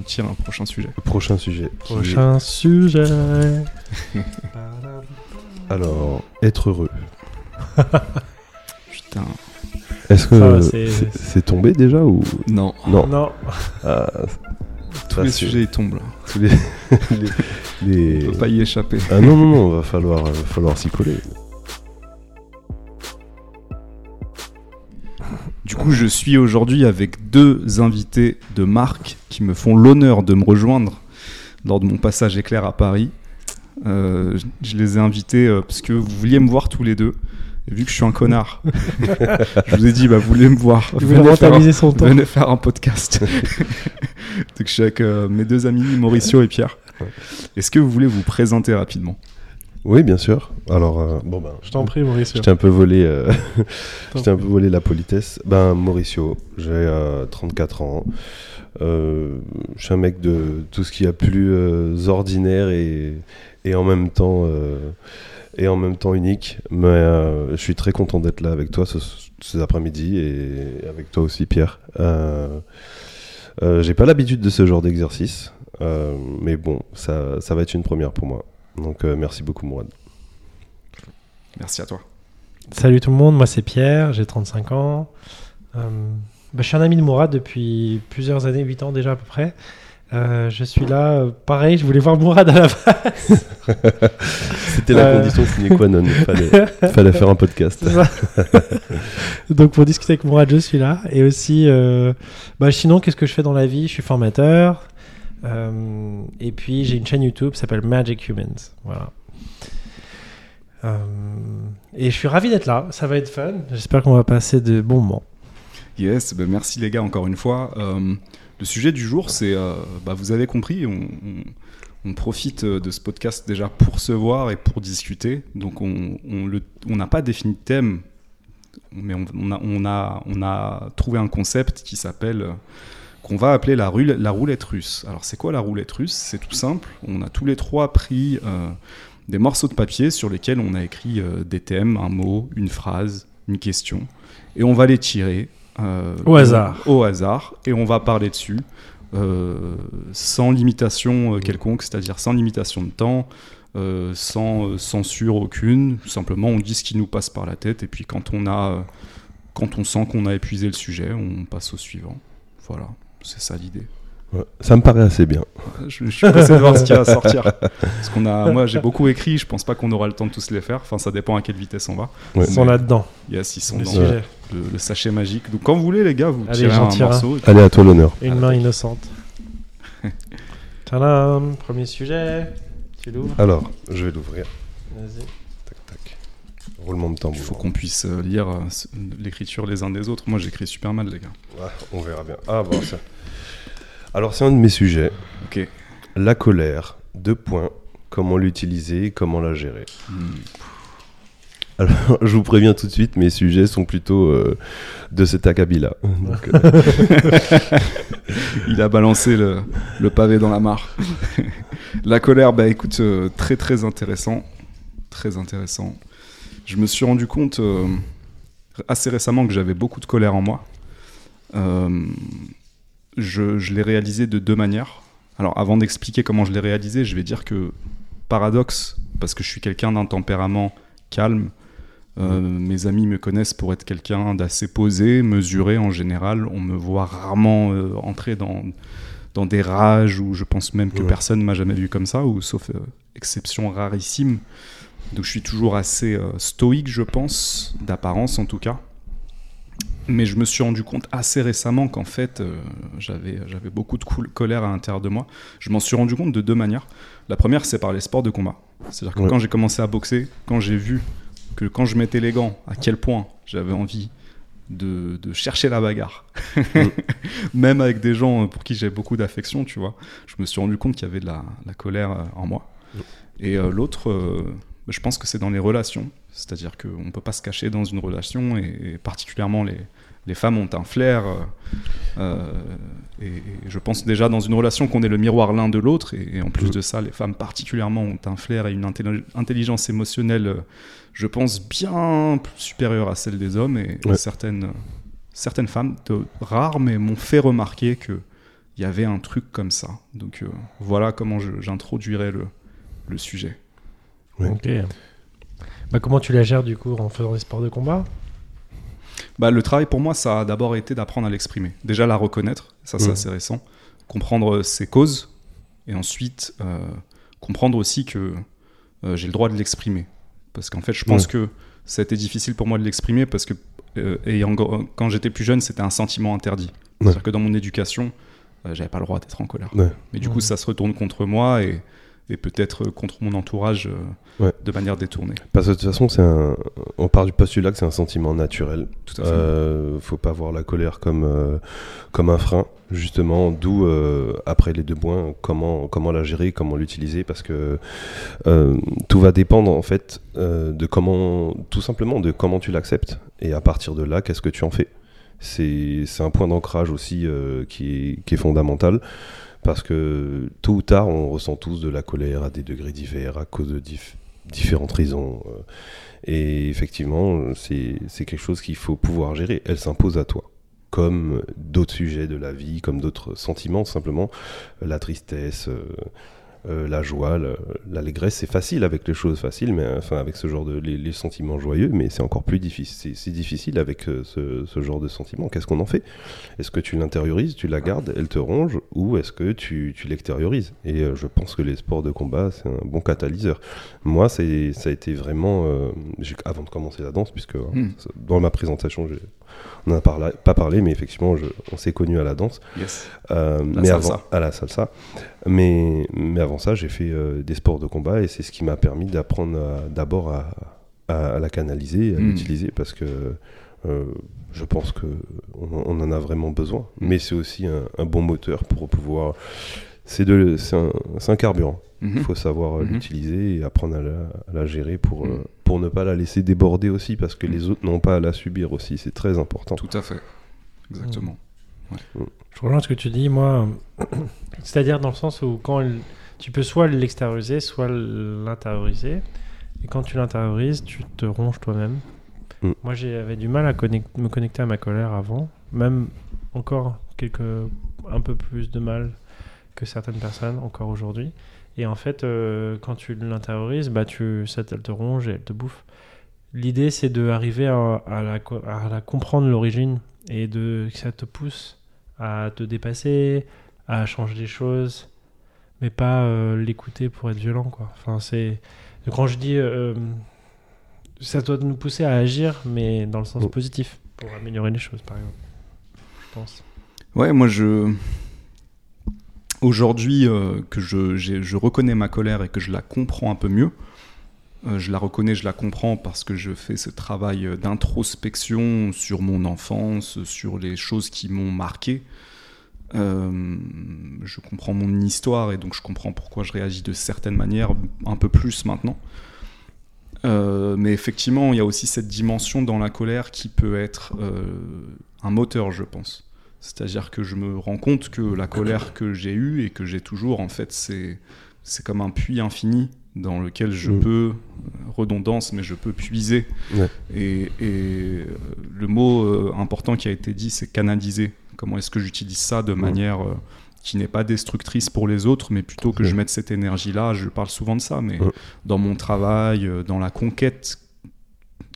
on tire un prochain sujet. Prochain sujet. est- Prochain sujet. Alors, être heureux. Putain. Est-ce que va, c'est- tombé déjà ou Non. non Non. Ah, Tous les sujets ils tombent là. tous les, les- les- On peut pas y échapper. Ah non non non, va falloir va falloir s'y coller. Du coup, je suis aujourd'hui avec deux invités de marque qui me font l'honneur de me rejoindre lors de mon passage éclair à Paris. Euh, je- les ai invités euh, parce que vous vouliez me voir tous les deux. Et vu que je suis un connard, je vous ai dit, bah, vous voulez me voir. Veut Venez faire, son temps. venez faire un podcast. Donc, je suis avec euh, mes deux amis, Mauricio et Pierre. Est-ce que vous voulez vous présenter rapidement? Oui, bien sûr. Alors euh, bon ben Je t'en prie, Maurice. Je t'ai un peu volé euh, je un peu volé la politesse. Ben Mauricio, j'ai euh, 34 ans. Euh, je suis un mec de tout ce qui a plus ordinaire et, et en même temps et en même temps unique. Mais je suis très content d'être là avec toi ce, cet après-midi et avec toi aussi Pierre. J'ai pas l'habitude de ce genre d'exercice, mais bon, ça, ça va être une première pour moi. Donc euh, merci beaucoup Mourad. Merci à toi. Salut tout le monde, moi c'est Pierre, j'ai 35 ans. Euh, bah, je suis un ami de Mourad depuis plusieurs années, 8 ans déjà à peu près. Euh, je suis là, euh, pareil, je voulais voir Mourad à la base. C'était la Euh. condition sine qua non. Il fallait, fallait faire un podcast. Donc pour discuter avec Mourad, je suis là. Et aussi, euh, bah, sinon, qu'est-ce que je fais dans la vie? Je suis formateur. Euh, et puis j'ai une chaîne YouTube qui s'appelle Magic Humans. Voilà. Euh, et je suis ravi d'être là. Ça va être fun. J'espère qu'on va passer de bons moments. Yes, ben merci les gars encore une fois. Euh, le sujet du jour, c'est, bah, vous avez compris, on, profite de ce podcast déjà pour se voir et pour discuter. Donc on n'a pas défini de thème, mais on, a, trouvé un concept qui s'appelle, qu'on va appeler la, roulette russe. Alors c'est quoi la roulette russe? C'est tout simple. On a tous les trois pris euh, des morceaux de papier sur lesquels on a écrit euh, des thèmes, un mot, une phrase, une question, et on va les tirer. euh, Au hasard. Au hasard, et on va parler dessus. sans limitation quelconque, c'est-à-dire sans limitation de temps, sans censure aucune. Simplement, on dit ce qui nous passe par la tête, et puis quand on a, quand on sent qu'on a épuisé le sujet, on passe au suivant. Voilà, c'est ça l'idée. Ouais, Ça me paraît assez bien. Je, je suis pressé de voir ce qui va sortir. Parce qu'on a, moi, j'ai beaucoup écrit. Je pense pas qu'on aura le temps de tous les faire. Enfin, ça dépend à quelle vitesse on va. Ouais. Ils sont là-dedans. Yes, ils sont Le dans sujet. le, le sachet magique. Donc, quand vous voulez, les gars, vous Allez, tirez un tire un. morceau. Allez, à toi l'honneur. Une main innocente. Tadam, premier sujet. Tu l'ouvres Alors, je vais l'ouvrir. Vas-y. Roulement de Il faut qu'on puisse euh, lire euh, l'écriture les uns des autres. Moi, j'écris super mal, les gars. Ouais, on verra bien. Ah, bon, ça. Alors, c'est un de mes sujets. Ok. La colère. Deux points. Comment l'utiliser comment la gérer. Hmm. Alors, je vous préviens tout de suite, mes sujets sont plutôt euh, de cet acabit-là. Euh, Il a balancé le, le pavé dans la mare. la colère, bah écoute, euh, très très intéressant. Très intéressant. Je me suis rendu compte euh, assez récemment que j'avais beaucoup de colère en moi. Euh, je je l'ai réalisé de deux manières. Alors avant d'expliquer comment je l'ai réalisé, je vais dire que paradoxe, parce que je suis quelqu'un d'un tempérament calme. euh, mes amis me connaissent pour être quelqu'un d'assez posé, mesuré en général. On me voit rarement euh, entrer dans, dans des rages où je pense même que Ouais. personne m'a jamais vu comme ça, ou sauf euh, exception rarissime. Donc je suis toujours assez euh, stoïque, je pense, d'apparence en tout cas. Mais je me suis rendu compte assez récemment qu'en fait, euh, j'avais j'avais beaucoup de colère à l'intérieur de moi. Je m'en suis rendu compte de deux manières. La première, c'est par les sports de combat. C'est-à-dire que Ouais. quand j'ai commencé à boxer, quand j'ai vu que quand je mettais les gants, à quel point j'avais envie de, de chercher la bagarre, même avec des gens pour qui j'ai beaucoup d'affection, tu vois, je me suis rendu compte qu'il y avait de la, la colère euh, en moi. Et euh, l'autre, euh, je pense que c'est dans les relations. C'est-à-dire qu'on ne peut pas se cacher dans une relation, et, et particulièrement les, les femmes ont un flair. euh, euh, et, et je pense déjà dans une relation qu'on est le miroir l'un de l'autre, et, et en plus Mhm. de ça, les femmes particulièrement ont un flair et une intelli- intelligence émotionnelle, euh, je pense, bien plus supérieure à celle des hommes. Et, Ouais. certaines, certaines femmes, de- rares, mais m'ont fait remarquer que il il y avait un truc comme ça. Donc voilà comment j'introduirais le, le sujet. Ok. Bah, comment tu la gères du coup en faisant des sports de combat? Bah, Le travail pour moi, ça a d'abord été d'apprendre à l'exprimer. Déjà la reconnaître, ça c'est mmh. assez récent. Comprendre ses causes et ensuite euh, comprendre aussi que euh, j'ai le droit de l'exprimer. Parce qu'en fait, je pense que ça a été difficile pour moi de l'exprimer parce que euh, quand j'étais plus jeune, c'était un sentiment interdit. C'est-à-dire que dans mon éducation, j'avais pas le droit d'être en colère. Mais du coup, ça se retourne contre moi et et peut-être contre mon entourage euh, de manière détournée. Parce que de toute façon, c'est un... on part du postulat que c'est un sentiment naturel. Tout à fait. Euh, faut pas voir la colère comme, euh, comme un frein, justement, d'où, euh, après les deux points, comment, comment la gérer, comment l'utiliser, parce que tout va dépendre, en fait, de comment, tout simplement, de comment tu l'acceptes, et à partir de là, qu'est-ce que tu en fais? C'est un point d'ancrage aussi qui est, qui est fondamental parce que tôt ou tard, on ressent tous de la colère à des degrés divers à cause de différentes raisons. Euh. Et effectivement, c'est quelque chose qu'il faut pouvoir gérer. Elle s'impose à toi comme d'autres sujets de la vie, comme d'autres sentiments, simplement la tristesse, euh, euh, la joie, l'allégresse, c'est facile avec les choses faciles, mais enfin avec ce genre de les, sentiments joyeux, mais c'est encore plus difficile. C'est difficile avec euh, ce, genre de sentiments. Qu'est-ce qu'on en fait? Est-ce que tu l'intériorises, tu la gardes, elle te ronge, ou est-ce que tu, tu l'extériorises? Et euh, je pense que les sports de combat, c'est un bon catalyseur. Moi, ça a été vraiment avant de commencer la danse, puisque hmm. dans ma présentation, on n'en a pas parlé, mais effectivement, on s'est connus à la danse. mais avant, à la salsa. Mais, mais avant ça, j'ai fait euh, des sports de combat et c'est ce qui m'a permis d'apprendre d'abord à, à, la canaliser, à hmm. l'utiliser parce que euh, je pense qu'on on en a vraiment besoin. Mais c'est aussi un, bon moteur pour pouvoir. C'est un, un, carburant. Il mhm. faut savoir euh, l'utiliser et apprendre à la, à la gérer pour, hmm. Pour ne pas la laisser déborder aussi parce que les autres n'ont pas à la subir aussi. C'est très important. Tout à fait. Exactement. Hmm. Je rejoins ce que tu dis, moi. C'est-à-dire dans le sens où quand tu peux soit l'extérioriser, soit l'intérioriser. Et quand tu l'intériorises, tu te ronges toi-même. Mm. Moi, j'avais du mal à me connecter à ma colère avant, même encore quelques, un peu plus de mal que certaines personnes encore aujourd'hui. Et en fait, euh, quand tu l'intériorises, bah, tu, ça elle te ronge et elle te bouffe. L'idée, c'est d'arriver à, à, la, à la comprendre l'origine et de, que ça te pousse à te dépasser, à changer les choses, mais pas euh, l'écouter pour être violent, quoi. Enfin, c'est quand je dis, euh, ça doit nous pousser à agir, mais dans le sens positif, pour améliorer les choses, par exemple. Je pense. Ouais, moi je aujourd'hui euh, que je, reconnais ma colère et que je la comprends un peu mieux. je la reconnais, je la comprends parce que je fais ce travail d'introspection sur mon enfance, sur les choses qui m'ont marqué, euh, je comprends mon histoire et donc je comprends pourquoi je réagis de certaines manières un peu plus maintenant. Euh, mais effectivement, il y a aussi cette dimension dans la colère qui peut être euh, un moteur, je pense. C'est-à-dire que je me rends compte que la colère que j'ai eue et que j'ai toujours, en fait, c'est c'est comme un puits infini dans lequel je mm. peux, redondance, mais je peux puiser. Et, et, le mot important qui a été dit, c'est canaliser. Comment est-ce que j'utilise ça de manière euh, qui n'est pas destructrice pour les autres, mais plutôt que je mette cette énergie-là, je parle souvent de ça, mais dans mon travail, euh, dans la conquête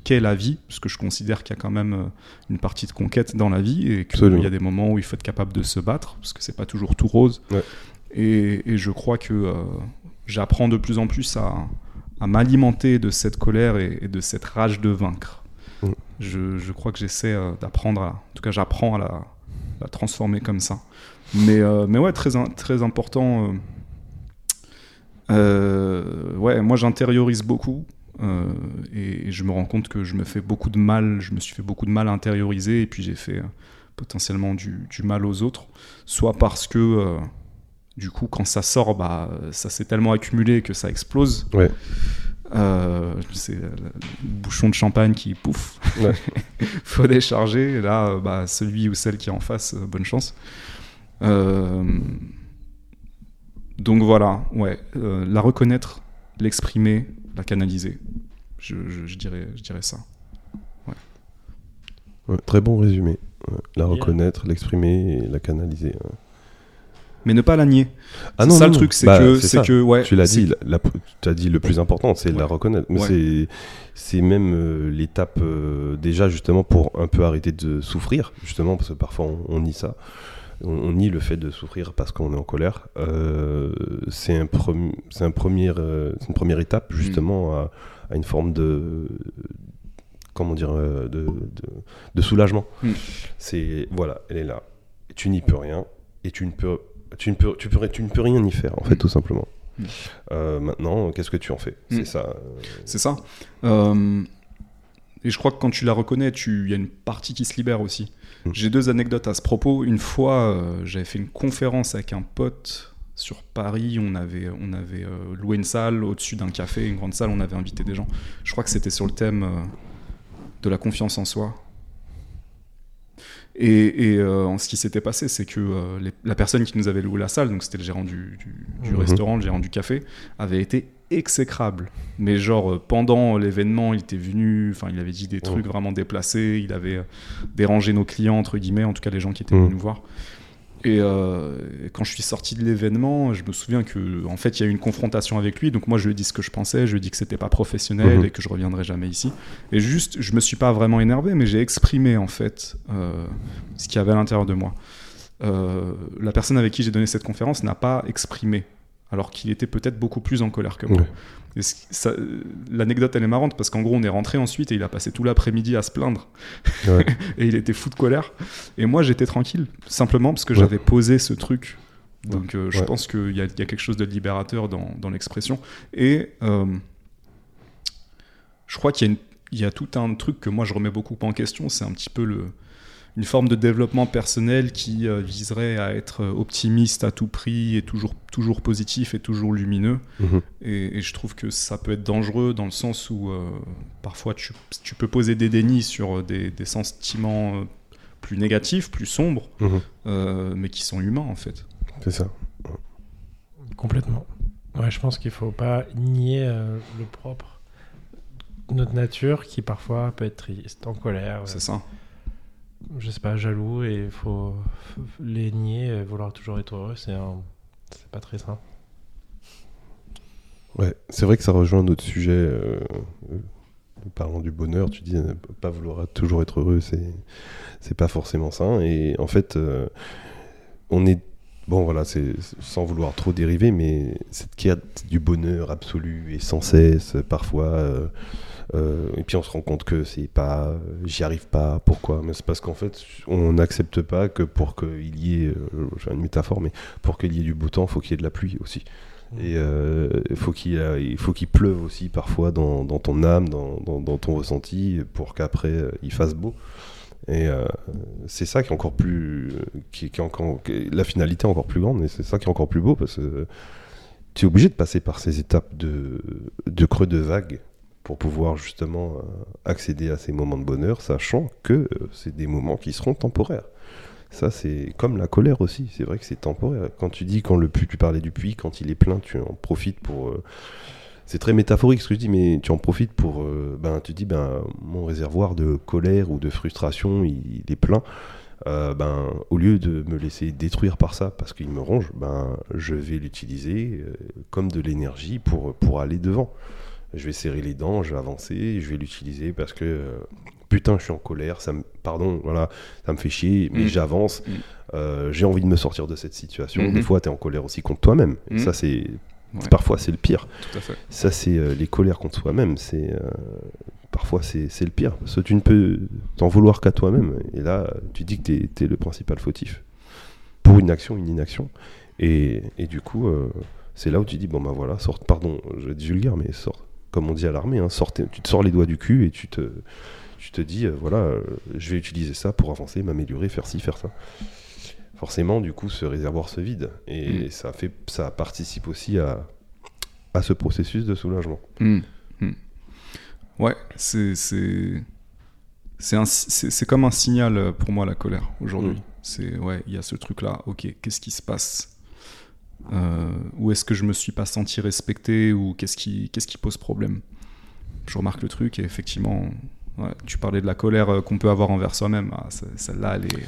qu'est la vie, parce que je considère qu'il y a quand même euh, une partie de conquête dans la vie et qu'il y a des moments où il faut être capable de se battre, parce que c'est pas toujours tout rose. Et, je crois que j'apprends de plus en plus à, m'alimenter de cette colère et, de cette rage de vaincre. Je, je, crois que j'essaie d'apprendre, en tout cas j'apprends à la, la transformer comme ça. Mais, euh, mais ouais, très, très important. Euh, euh, ouais, moi j'intériorise beaucoup. Et, je me rends compte que je me fais beaucoup de mal, je me suis fait beaucoup de mal à intérioriser, et puis j'ai fait potentiellement du, du, mal aux autres, soit parce que du coup quand ça sort, bah, ça s'est tellement accumulé que ça explose. Ouais. Euh, c'est le bouchon de champagne qui pouf, faut décharger. Et là, bah, celui ou celle qui est en face, euh, bonne chance. Euh, donc voilà, ouais, la reconnaître, l'exprimer, la canaliser. Je, dirais, je dirais ça. très bon résumé. La reconnaître, l'exprimer et la canaliser. mais ne pas la nier. Ah c'est non, ça non, le non. truc, c'est Bah, que, c'est c'est ça. que, ouais, tu l'as dit, la, tu as dit le plus important, c'est de la reconnaître. Mais Ouais. c'est, c'est même euh, l'étape euh, déjà justement pour un peu arrêter de souffrir, justement parce que parfois on, on nie ça, on, on nie le fait de souffrir parce qu'on est en colère. Euh, c'est un premi- c'est un premier, euh, une première étape Mm. justement à, à une forme de comment dire euh, de, de, de soulagement. Mm. C'est voilà, elle est là, et tu n'y peux rien et tu ne peux tu ne peux tu peux tu ne peux rien y faire en fait Mm. tout simplement. Euh, maintenant, qu'est-ce que tu en fais? C'est ça. C'est ça. Et je crois que quand tu la reconnais, tu- il y a une partie qui se libère aussi. J'ai deux anecdotes à ce propos. Une fois, euh, j'avais fait une conférence avec un pote sur Paris. On avait, on avait euh, loué une salle au-dessus d'un café, une grande salle. On avait invité des gens. Je crois que c'était sur le thème euh, de la confiance en soi. Et, et, euh, ce qui s'était passé, c'est que euh, les- la personne qui nous avait loué la salle, donc c'était le gérant du, du- du Mhm. restaurant, le gérant du café, avait été exécrable. Mais genre, euh, pendant l'événement, il était venu, enfin, il avait dit des trucs vraiment déplacés, il avait euh, dérangé nos clients, entre guillemets, en tout cas les gens qui étaient venus Mhm. nous voir. Et euh, quand je suis sorti de l'événement, je me souviens que en fait il y a eu une confrontation avec lui. Donc moi je lui ai dit ce que je pensais, je lui ai dit que c'était pas professionnel Mhm. et que je reviendrai jamais ici. Et juste, je me suis pas vraiment énervé, mais j'ai exprimé en fait euh, ce qu'il y avait à l'intérieur de moi. Euh, la personne avec qui j'ai donné cette conférence n'a pas exprimé, alors qu'il était peut-être beaucoup plus en colère que moi. Ouais. Euh, L'anecdote elle est marrante parce qu'en gros on est rentré ensuite et il a passé tout l'après-midi à se plaindre Ouais. et il était fou de colère. Et moi, j'étais tranquille, simplement parce que Ouais. j'avais posé ce truc. Donc, euh, je pense qu'il y, y a quelque chose de libérateur dans, dans l'expression. Et euh, je crois qu'il y, y a tout un truc que moi je remets beaucoup en question. C'est un petit peu le, une forme de développement personnel qui euh, viserait à être optimiste à tout prix et toujours, toujours positif et toujours lumineux. Mhm. Et, et je trouve que ça peut être dangereux dans le sens où euh, parfois tu, tu peux poser des dénis sur des, des sentiments euh, plus négatifs, plus sombres, Mhm. euh, mais qui sont humains en fait. C'est ça. Complètement. Ouais, je pense qu'il faut pas nier euh, le propre, notre nature qui parfois peut être triste, en colère, C'est ça. Je sais pas, jaloux, et faut faut les nier, vouloir toujours être heureux, c'est pas très sain. Ouais, c'est vrai que ça rejoint notre sujet. euh, euh, parlant du bonheur, tu dis euh, pas vouloir toujours être heureux, c'est c'est pas forcément sain. Et en fait, on est bon, voilà, c'est sans vouloir trop dériver, mais cette quête du bonheur absolu et sans cesse, parfois. Euh, et puis on se rend compte que c'est pas, euh, j'y arrive pas. Pourquoi? Mais c'est parce qu'en fait, on n'accepte pas que pour qu'il y ait, euh, j'ai une métaphore, mais pour qu'il y ait du beau temps, faut qu'il y ait de la pluie aussi. Et euh, il faut qu'il a- il faut qu'il pleuve aussi parfois dans, dans ton âme, dans, dans- dans ton ressenti, pour qu'après il fasse beau. Et c'est ça qui est encore plus, qui, qui est encore, qui- la finalité est encore plus grande, et c'est ça qui est encore plus beau parce que tu es obligé de passer par ces étapes de, de creux de vague pour pouvoir justement euh, accéder à ces moments de bonheur, sachant que euh, c'est des moments qui seront temporaires. Ça, c'est comme la colère aussi. C'est vrai que c'est temporaire. Quand tu dis, quand le puits, tu parlais du puits, quand il est plein, tu en profites pour. euh, C'est très métaphorique ce que je dis, mais tu en profites pour. ben, tu dis, ben, mon réservoir de colère ou de frustration, il, est plein. Ben, au lieu de me laisser détruire par ça parce qu'il me ronge, ben, je vais l'utiliser comme de l'énergie pour aller devant. Je vais serrer les dents, je vais avancer, je vais l'utiliser parce que euh, putain, je suis en colère, ça me, pardon, voilà, ça me fait chier, mais Mm. j'avance. Mm. Euh, j'ai envie de me sortir de cette situation. Mhm. Des fois, tu es en colère aussi contre toi-même. Et Mhm. ça, c'est Ouais. parfois c'est le pire. Tout à fait. Ça, c'est euh, les colères contre soi-même. C'est parfois c'est le pire parce que tu ne peux t'en vouloir qu'à toi-même. Et là, tu dis que tu es, le principal fautif pour une action, une inaction. Et, et du coup, c'est là où tu dis bon ben voilà, sort. Pardon, je vais être vulgaire, mais sort. Comme on dit à l'armée, hein, tu te sors les doigts du cul et tu te tu te dis euh, voilà, euh, je vais utiliser ça pour avancer, m'améliorer, faire ci, faire ça. Forcément, du coup, ce réservoir se vide et Mm. ça fait ça participe aussi à à ce processus de soulagement. Hmm, hmm. Ouais, c'est c'est c'est un- c'est c'est comme un signal pour moi la colère aujourd'hui. Mm. C'est ouais, il y a ce truc là. Ok, qu'est-ce qui se passe? Euh, Où est-ce que je me suis pas senti respecté ou qu'est-ce qui qu'est-ce qui pose problème? Je remarque le truc et effectivement, ouais, tu parlais de la colère euh, qu'on peut avoir envers soi-même. Ah, ce- celle-là, elle est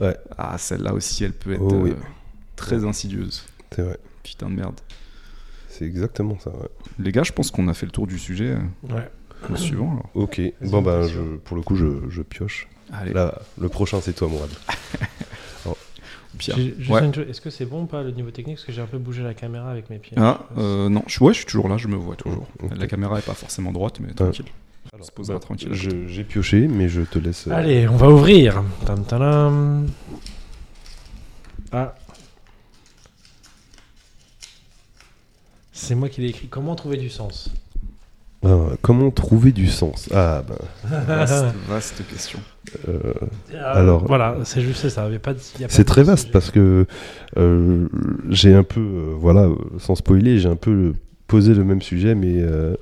Ouais. ah celle-là aussi, elle peut être Oh oui. euh, très insidieuses. C'est vrai. Putain de merde. C'est exactement ça. ouais. Les gars, je pense qu'on a fait le tour du sujet. euh, Ouais. Au suivant, alors. Ok. Vas-y, Bon, bah, je, pour le coup, je, je pioche. Allez, Là, le prochain, c'est toi, Mourad. Pierre. Ouais. Est-ce que c'est bon ou pas le niveau technique? Parce que j'ai un peu bougé la caméra avec mes pieds. Ah, euh, non, je, ouais, je suis toujours là, je me vois toujours. La caméra est pas forcément droite, mais tranquille. se posera tranquille. Je- J'ai pioché, mais je te laisse. euh, Allez, on va ouvrir. Tam, tadam. Ah. C'est moi qui l'ai écrit. Comment trouver du sens? Ah, comment trouver du sens? Ah, ben. Vaste, vaste question. euh, Euh, Alors- voilà, c'est juste ça. C'est très vaste sujet. parce que euh, j'ai un peu, euh, voilà, euh, sans spoiler, j'ai un peu posé le même sujet, mais euh,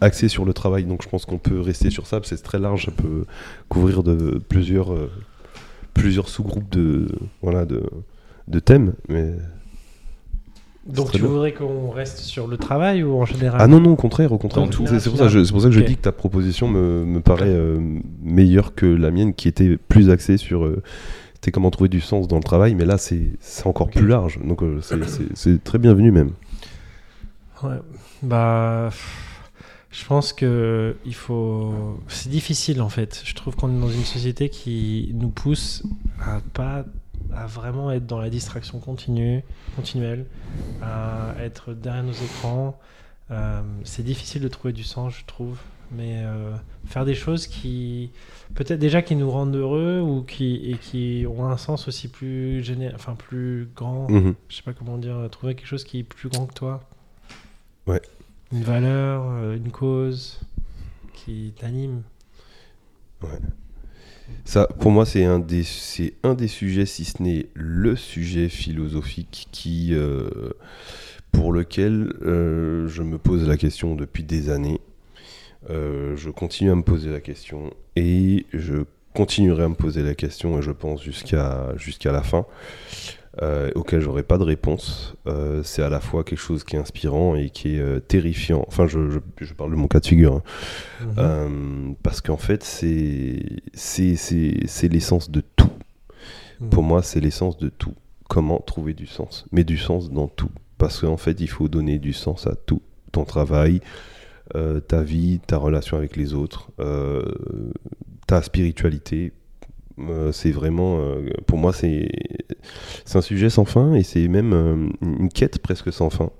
axé sur le travail. Donc je pense qu'on peut rester sur ça, parce que c'est très large, ça peut couvrir de plusieurs, euh, plusieurs sous-groupes de, voilà, de, de thèmes. Mais Donc tu bien. voudrais qu'on reste sur le travail ou en général ah non non, au contraire, au contraire. C'est tout. c'est pour ça, pour que je dis que ta proposition me, me paraît euh, meilleure que la mienne, qui était plus axée sur euh, c'était comment trouver du sens dans le travail, mais là c'est c'est encore plus large. Donc euh, c'est- très bienvenu même. Ouais. Bah, je pense que il faut. C'est difficile en fait. Je trouve qu'on est dans une société qui nous pousse à pas, à vraiment être dans la distraction continue, continuelle, à être derrière nos écrans. Euh, c'est difficile de trouver du sens, je trouve. Mais euh, faire des choses qui, peut-être déjà qui nous rendent heureux ou qui et qui ont un sens aussi plus géné... enfin plus grand. Mhm. Je sais pas comment dire. Trouver quelque chose qui est plus grand que toi. Ouais. Une valeur, euh, une cause qui t'anime. Ça, pour moi, c'est un des, un des sujets, si ce n'est le sujet philosophique qui, euh, pour lequel euh, je me pose la question depuis des années. Euh, je continue à me poser la question et je continuerai à me poser la question et je pense jusqu'à jusqu'à la fin euh, auquel j'aurai pas de réponse. Euh, c'est à la fois quelque chose qui est inspirant et qui est euh, terrifiant. Enfin, je, je, je parle de mon cas de figure. hein. Mhm. Euh, parce qu'en fait, c'est l'essence de tout. Mhm. Pour moi, c'est l'essence de tout. Comment trouver du sens? Mais du sens dans tout. Parce qu'en fait, il faut donner du sens à tout. Ton travail, ta vie, ta relation avec les autres, ta spiritualité. Euh, c'est vraiment, euh, pour moi, c'est un sujet sans fin et c'est même euh, une quête presque sans fin.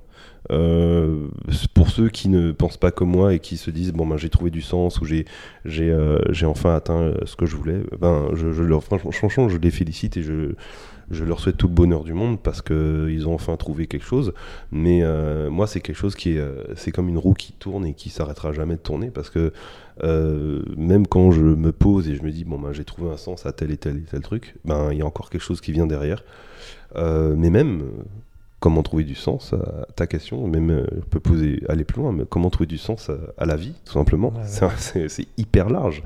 Pour ceux qui ne pensent pas comme moi et qui se disent bon ben j'ai trouvé du sens ou j'ai j'ai enfin atteint ce que je voulais ben je, je leur je les félicite et je je leur souhaite tout le bonheur du monde parce que ils ont enfin trouvé quelque chose. Mais euh, moi c'est quelque chose qui est euh, c'est comme une roue qui tourne et qui s'arrêtera jamais de tourner parce que euh, même quand je me pose et je me dis bon ben j'ai trouvé un sens à tel et tel et tel truc ben il y a encore quelque chose qui vient derrière. Euh, mais même comment trouver du sens à ta question? Même je peux poser aller plus loin mais comment trouver du sens à, à la vie tout simplement? Ouais, ouais. C'est hyper large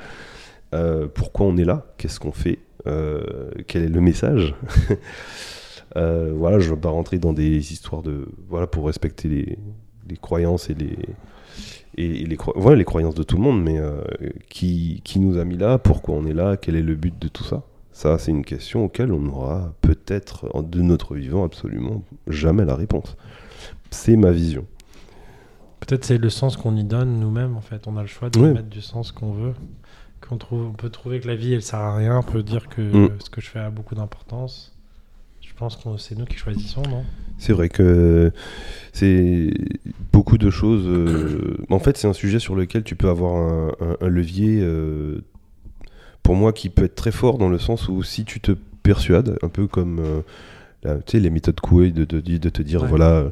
Euh, pourquoi on est là? Qu'est-ce qu'on fait? Euh, quel est le message? Euh, voilà je ne veux pas rentrer dans des histoires de voilà pour respecter les, les croyances et les et, et les, cro- voilà, les croyances de tout le monde mais qui, qui nous a mis là? Pourquoi on est là? Quel est le but de tout ça? Ça c'est une question auquel on n'aura peut-être de notre vivant absolument jamais la réponse. C'est ma vision. Peut-être c'est le sens qu'on y donne nous-mêmes en fait. On a le choix de Ouais. mettre du sens qu'on veut. Qu'on trouve, on peut trouver que la vie elle sert à rien. On peut dire que Mm. ce que je fais a beaucoup d'importance. Je pense que c'est nous qui choisissons, non? C'est vrai que c'est beaucoup de choses. euh, En fait, c'est un sujet sur lequel tu peux avoir un, un- un levier, euh, pour moi, qui peut être très fort dans le sens où si tu te persuades, un peu comme euh, la- tu sais, les méthodes Coué de, de, de te dire, Ouais. voilà,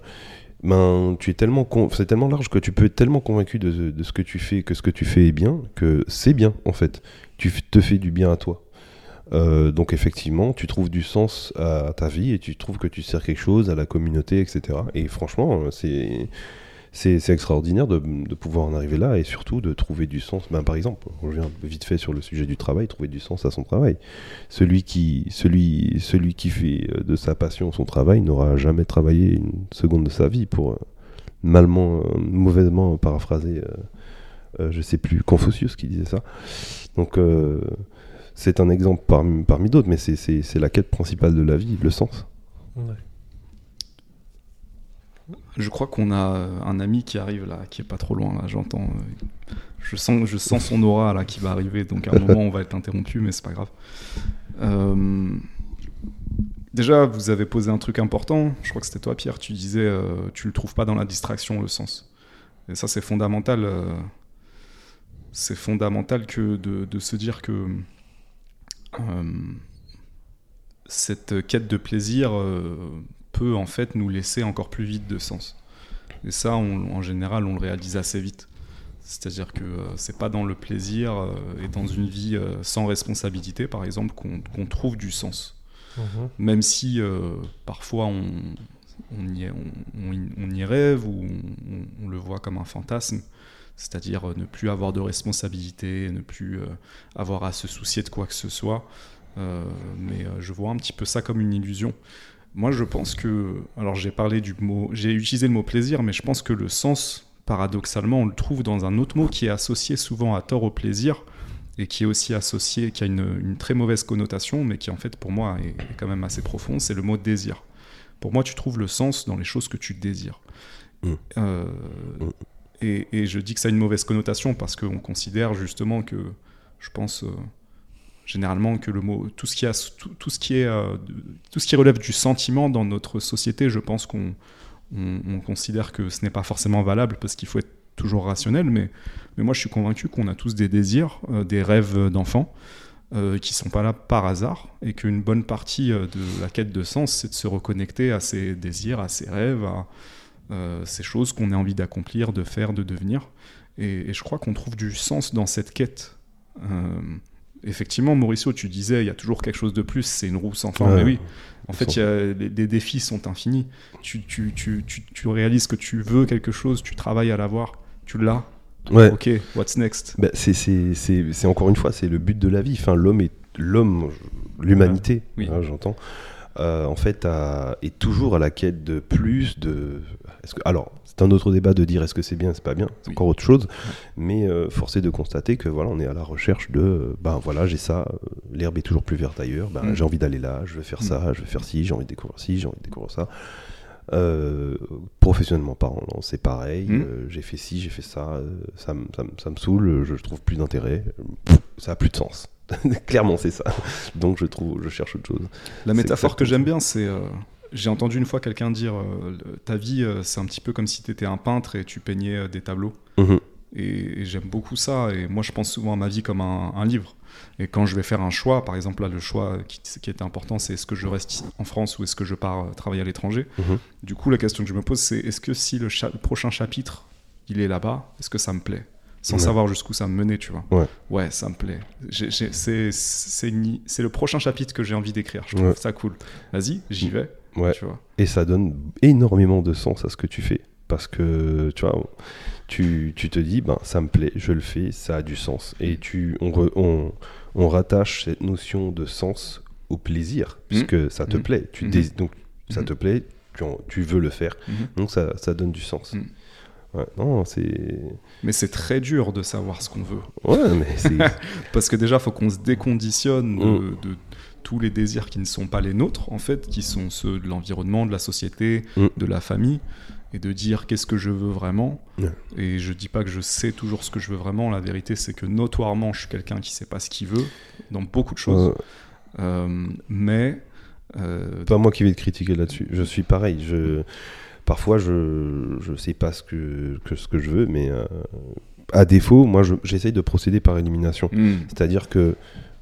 ben, tu es tellement c'est tellement large que tu peux être tellement convaincu de, de ce que tu fais, que ce que tu fais est bien, que c'est bien, en fait. Tu te fais du bien à toi. Euh, donc effectivement, tu trouves du sens à ta vie et tu trouves que tu sers quelque chose à la communauté, etc. Et franchement, euh, c'est c'est extraordinaire de, pouvoir en arriver là et surtout de trouver du sens. Ben, par exemple, on revient vite fait sur le sujet du travail, trouver du sens à son travail. Celui qui, celui, celui qui fait de sa passion son travail n'aura jamais travaillé une seconde de sa vie pour euh, malement, euh, mauvaisement paraphraser, euh, euh, je sais plus, Confucius qui disait ça. Donc euh, c'est un exemple parmi, d'autres, mais c'est la quête principale de la vie, le sens. Ouais. Je crois qu'on a un ami qui arrive là, qui est pas trop loin là, j'entends. euh, Je sens, je sens son aura là qui va arriver, donc à un moment on va être interrompu, mais c'est pas grave. Euh, Déjà, vous avez posé un truc important. Je crois que c'était toi, Pierre. Tu disais, euh, tu le trouves pas dans la distraction le sens. Et ça, c'est fondamental. euh, c'est fondamental que de, se dire que euh, cette quête de plaisir euh, peut en fait nous laisser encore plus vite de sens. Et ça, on- en général, on le réalise assez vite. C'est-à-dire que euh, c'est pas dans le plaisir euh, et dans une vie euh, sans responsabilité, par exemple, qu'on trouve du sens. Mhm. Même si euh, parfois on, on, y, on- on y- on y rêve ou on, le voit comme un fantasme, c'est-à-dire ne plus avoir de responsabilité, ne plus avoir à se soucier de quoi que ce soit. Mais je vois un petit peu ça comme une illusion. Moi, je pense que, alors j'ai parlé du mot, j'ai utilisé le mot plaisir, mais je pense que le sens, paradoxalement, on le trouve dans un autre mot qui est associé souvent à tort au plaisir et qui est aussi associé, qui a une, une très mauvaise connotation, mais qui en fait pour moi est, est quand même assez profond, c'est le mot désir. Pour moi, tu trouves le sens dans les choses que tu désires. Mm. Euh, Mm. et, et je dis que ça a une mauvaise connotation parce qu'on considère justement que, je pense, euh, généralement que le mot, tout ce qui, a, tout, ce qui est, euh, tout ce qui relève du sentiment dans notre société, je pense qu'on on, on considère que ce n'est pas forcément valable parce qu'il faut être toujours rationnel, mais, mais moi je suis convaincu qu'on a tous des désirs, euh, des rêves d'enfants, euh, qui sont pas là par hasard, et qu'une bonne partie euh, de la quête de sens, c'est de se reconnecter à ces désirs, à ces rêves, à ces choses qu'on a envie d'accomplir, de faire, de devenir. Et je crois qu'on trouve du sens dans cette quête. Effectivement, Mauricio, tu disais, il y a toujours quelque chose de plus, c'est une roue sans fin. Ouais. Mais oui, en fait, y a- les, les défis sont infinis. Tu, tu, tu, tu, tu réalises que tu veux quelque chose, tu travailles à l'avoir, tu l'as. Ouais. Ok, what's next? Bah, c'est- encore une fois, c'est le but de la vie. Enfin, l'homme est l'homme, l'humanité, Oui. hein, j'entends. euh, en fait, a- est toujours à la quête de plus de. que- alors, c'est un autre débat de dire est-ce que c'est bien, c'est pas bien, c'est Oui. encore autre chose. Mais euh, force est de constater que voilà, on est à la recherche de. euh, Ben voilà, j'ai ça. euh, L'herbe est toujours plus verte ailleurs. Ben, Mm. j'ai envie d'aller là. Je veux faire Mm. ça. Je veux faire ci. J'ai envie de découvrir ci. J'ai envie de découvrir ça. Euh, professionnellement parlant, c'est pareil. Mm. euh, j'ai fait ci, j'ai fait ça. euh, ça, me- ça, me- ça me saoule. Je, je trouve plus d'intérêt. Ça a plus de sens. Clairement, c'est ça. Donc, je trouve, je cherche autre chose. La métaphore que j'aime bien, c'est. J'ai entendu une fois quelqu'un dire euh, ta vie, euh, c'est un petit peu comme si tu étais un peintre et tu peignais euh, des tableaux. Mhm. Et, et j'aime beaucoup ça. Et moi, je pense souvent à ma vie comme un, un livre. Et quand je vais faire un choix, par exemple, là, le choix qui, qui était important, c'est est-ce que je reste en France ou est-ce que je pars travailler à l'étranger? Mhm. Du coup, la question que je me pose, c'est est-ce que si le, cha- le prochain chapitre, il est là-bas, est-ce que ça me plaît? Sans Ouais. savoir jusqu'où ça me menait, tu vois. Ouais. Ouais, ça me plaît. C'est- le prochain chapitre que j'ai envie d'écrire. Je trouve Ouais. ça cool. Vas-y, j'y vais. Ouais. Tu vois. Et ça donne énormément de sens à ce que tu fais. Parce que, tu vois, tu, tu te dis, ben, ça me plaît, je le fais, ça a du sens. Et tu, on, re- on, on rattache cette notion de sens au plaisir, puisque ça te Mhm. plaît. Tu Mhm. dés- donc, ça te plaît, tu, en- tu veux le faire. Donc, ça, ça donne du sens. Ouais, non, c'est. Mais c'est très dur de savoir ce qu'on veut. Ouais, mais c'est. Parce que déjà, faut qu'on se déconditionne de, de tous les désirs qui ne sont pas les nôtres, en fait, qui sont ceux de l'environnement, de la société, Mm. de la famille, et de dire qu'est-ce que je veux vraiment. Et je dis pas que je sais toujours ce que je veux vraiment. La vérité, c'est que notoirement, je suis quelqu'un qui sait pas ce qu'il veut dans beaucoup de choses. Euh, mais euh, pas moi qui vais te critiquer là-dessus. Je suis pareil. Je, parfois, je je sais pas ce que, que ce que je veux, mais euh, à défaut, moi, je- j'essaye de procéder par élimination. hmm, C'est-à-dire que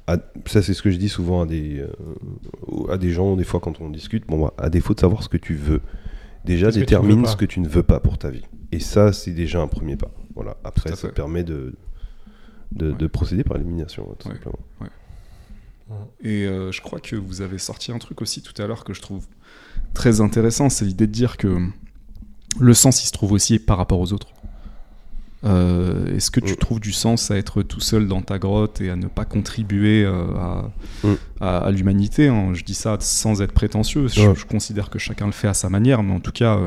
à- ça, c'est ce que je dis souvent à des euh, à des gens des fois quand on discute. Bon, bah, à défaut de savoir ce que tu veux, déjà détermine ce que tu ne veux pas pour ta vie. Et ça, c'est déjà un premier pas. Voilà. Après, ça fait. permet de de, Ouais. de procéder par élimination, tout Ouais. simplement. Et euh, je crois que vous avez sorti un truc aussi tout à l'heure que je trouve très intéressant, c'est l'idée de dire que le sens, il se trouve aussi par rapport aux autres. Euh, Est-ce que tu Mm. trouves du sens à être tout seul dans ta grotte et à ne pas contribuer euh, à, Mm. à- à l'humanité hein? Je dis ça sans être prétentieux. Je, Ouais. je considère que chacun le fait à sa manière, mais en tout cas,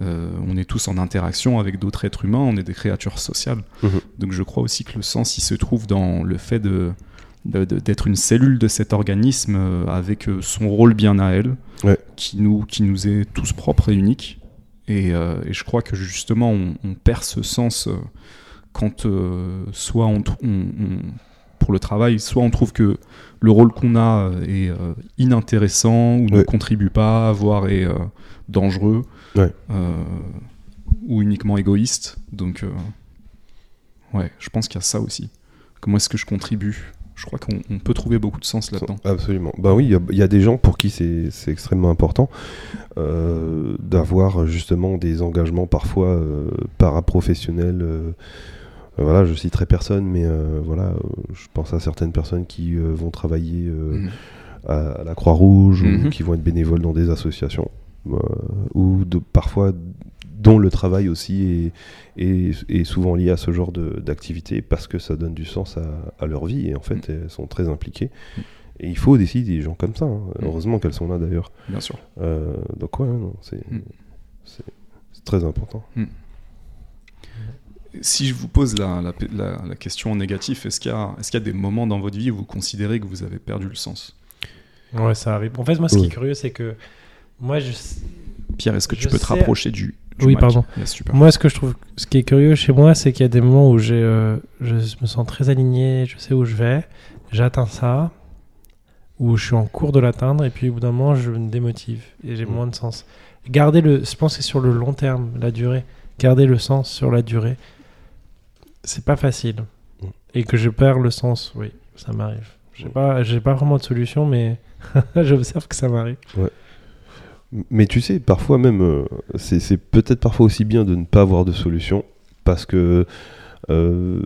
euh, on est tous en interaction avec d'autres êtres humains, on est des créatures sociales. Mhm. Donc je crois aussi que le sens, il se trouve dans le fait de d'être une cellule de cet organisme avec son rôle bien à elle, Ouais. qui, nous, qui nous est tous propres et uniques. Et, euh, et je crois que justement, on, on perd ce sens euh, quand euh, soit on, tr- on- on- pour le travail, soit on trouve que le rôle qu'on a est inintéressant ou ne contribue pas, voire est dangereux, Ouais. ou uniquement égoïste. Donc, ouais, je pense qu'il y a ça aussi. Comment est-ce que je contribue Je crois qu'on on peut trouver beaucoup de sens là-dedans. Absolument. Ben oui, il y a- il y, a des gens pour qui c'est extrêmement important euh, d'avoir justement des engagements parfois euh, paraprofessionnels. euh, euh, voilà, je citerai personne, mais voilà, je pense à certaines personnes qui vont travailler Mhm. à, à la Croix-Rouge Mhm. ou qui vont être bénévoles dans des associations ou de, parfois dont le travail aussi est, est, est souvent lié à ce genre de- d'activité parce que ça donne du sens à, à leur vie et en fait elles sont très impliquées. Et il faut aussi des gens comme ça. hein. Heureusement qu'elles sont là d'ailleurs. Bien sûr. Euh, donc ouais, c'est Mm. très important. Si je vous pose la, la, la- la question en négatif, est-ce qu'il y, a- y des moments dans votre vie où vous considérez que vous avez perdu le sens? Ouais, ça arrive. En fait, moi, ce qui est curieux, c'est que moi, je... Pierre, est-ce que tu peux te rapprocher du Oui, pardon. Yes, moi, ce que je trouve, ce qui est curieux chez moi, c'est qu'il y a des moments où j'ai, euh, je me sens très aligné, je sais où je vais, j'atteins ça, où je suis en cours de l'atteindre, et puis au bout d'un moment, je me démotive et j'ai Mm. moins de sens. Garder le, je pense c'est sur le long terme, la durée. Garder le sens sur la durée, c'est pas facile. Mm. Et que je perds le sens, oui, ça m'arrive. J'ai Mm. pas, j'ai pas vraiment de solution, mais j'observe que ça m'arrive. Mais tu sais, parfois même, euh, c'est peut-être parfois aussi bien de ne pas avoir de solution parce que euh,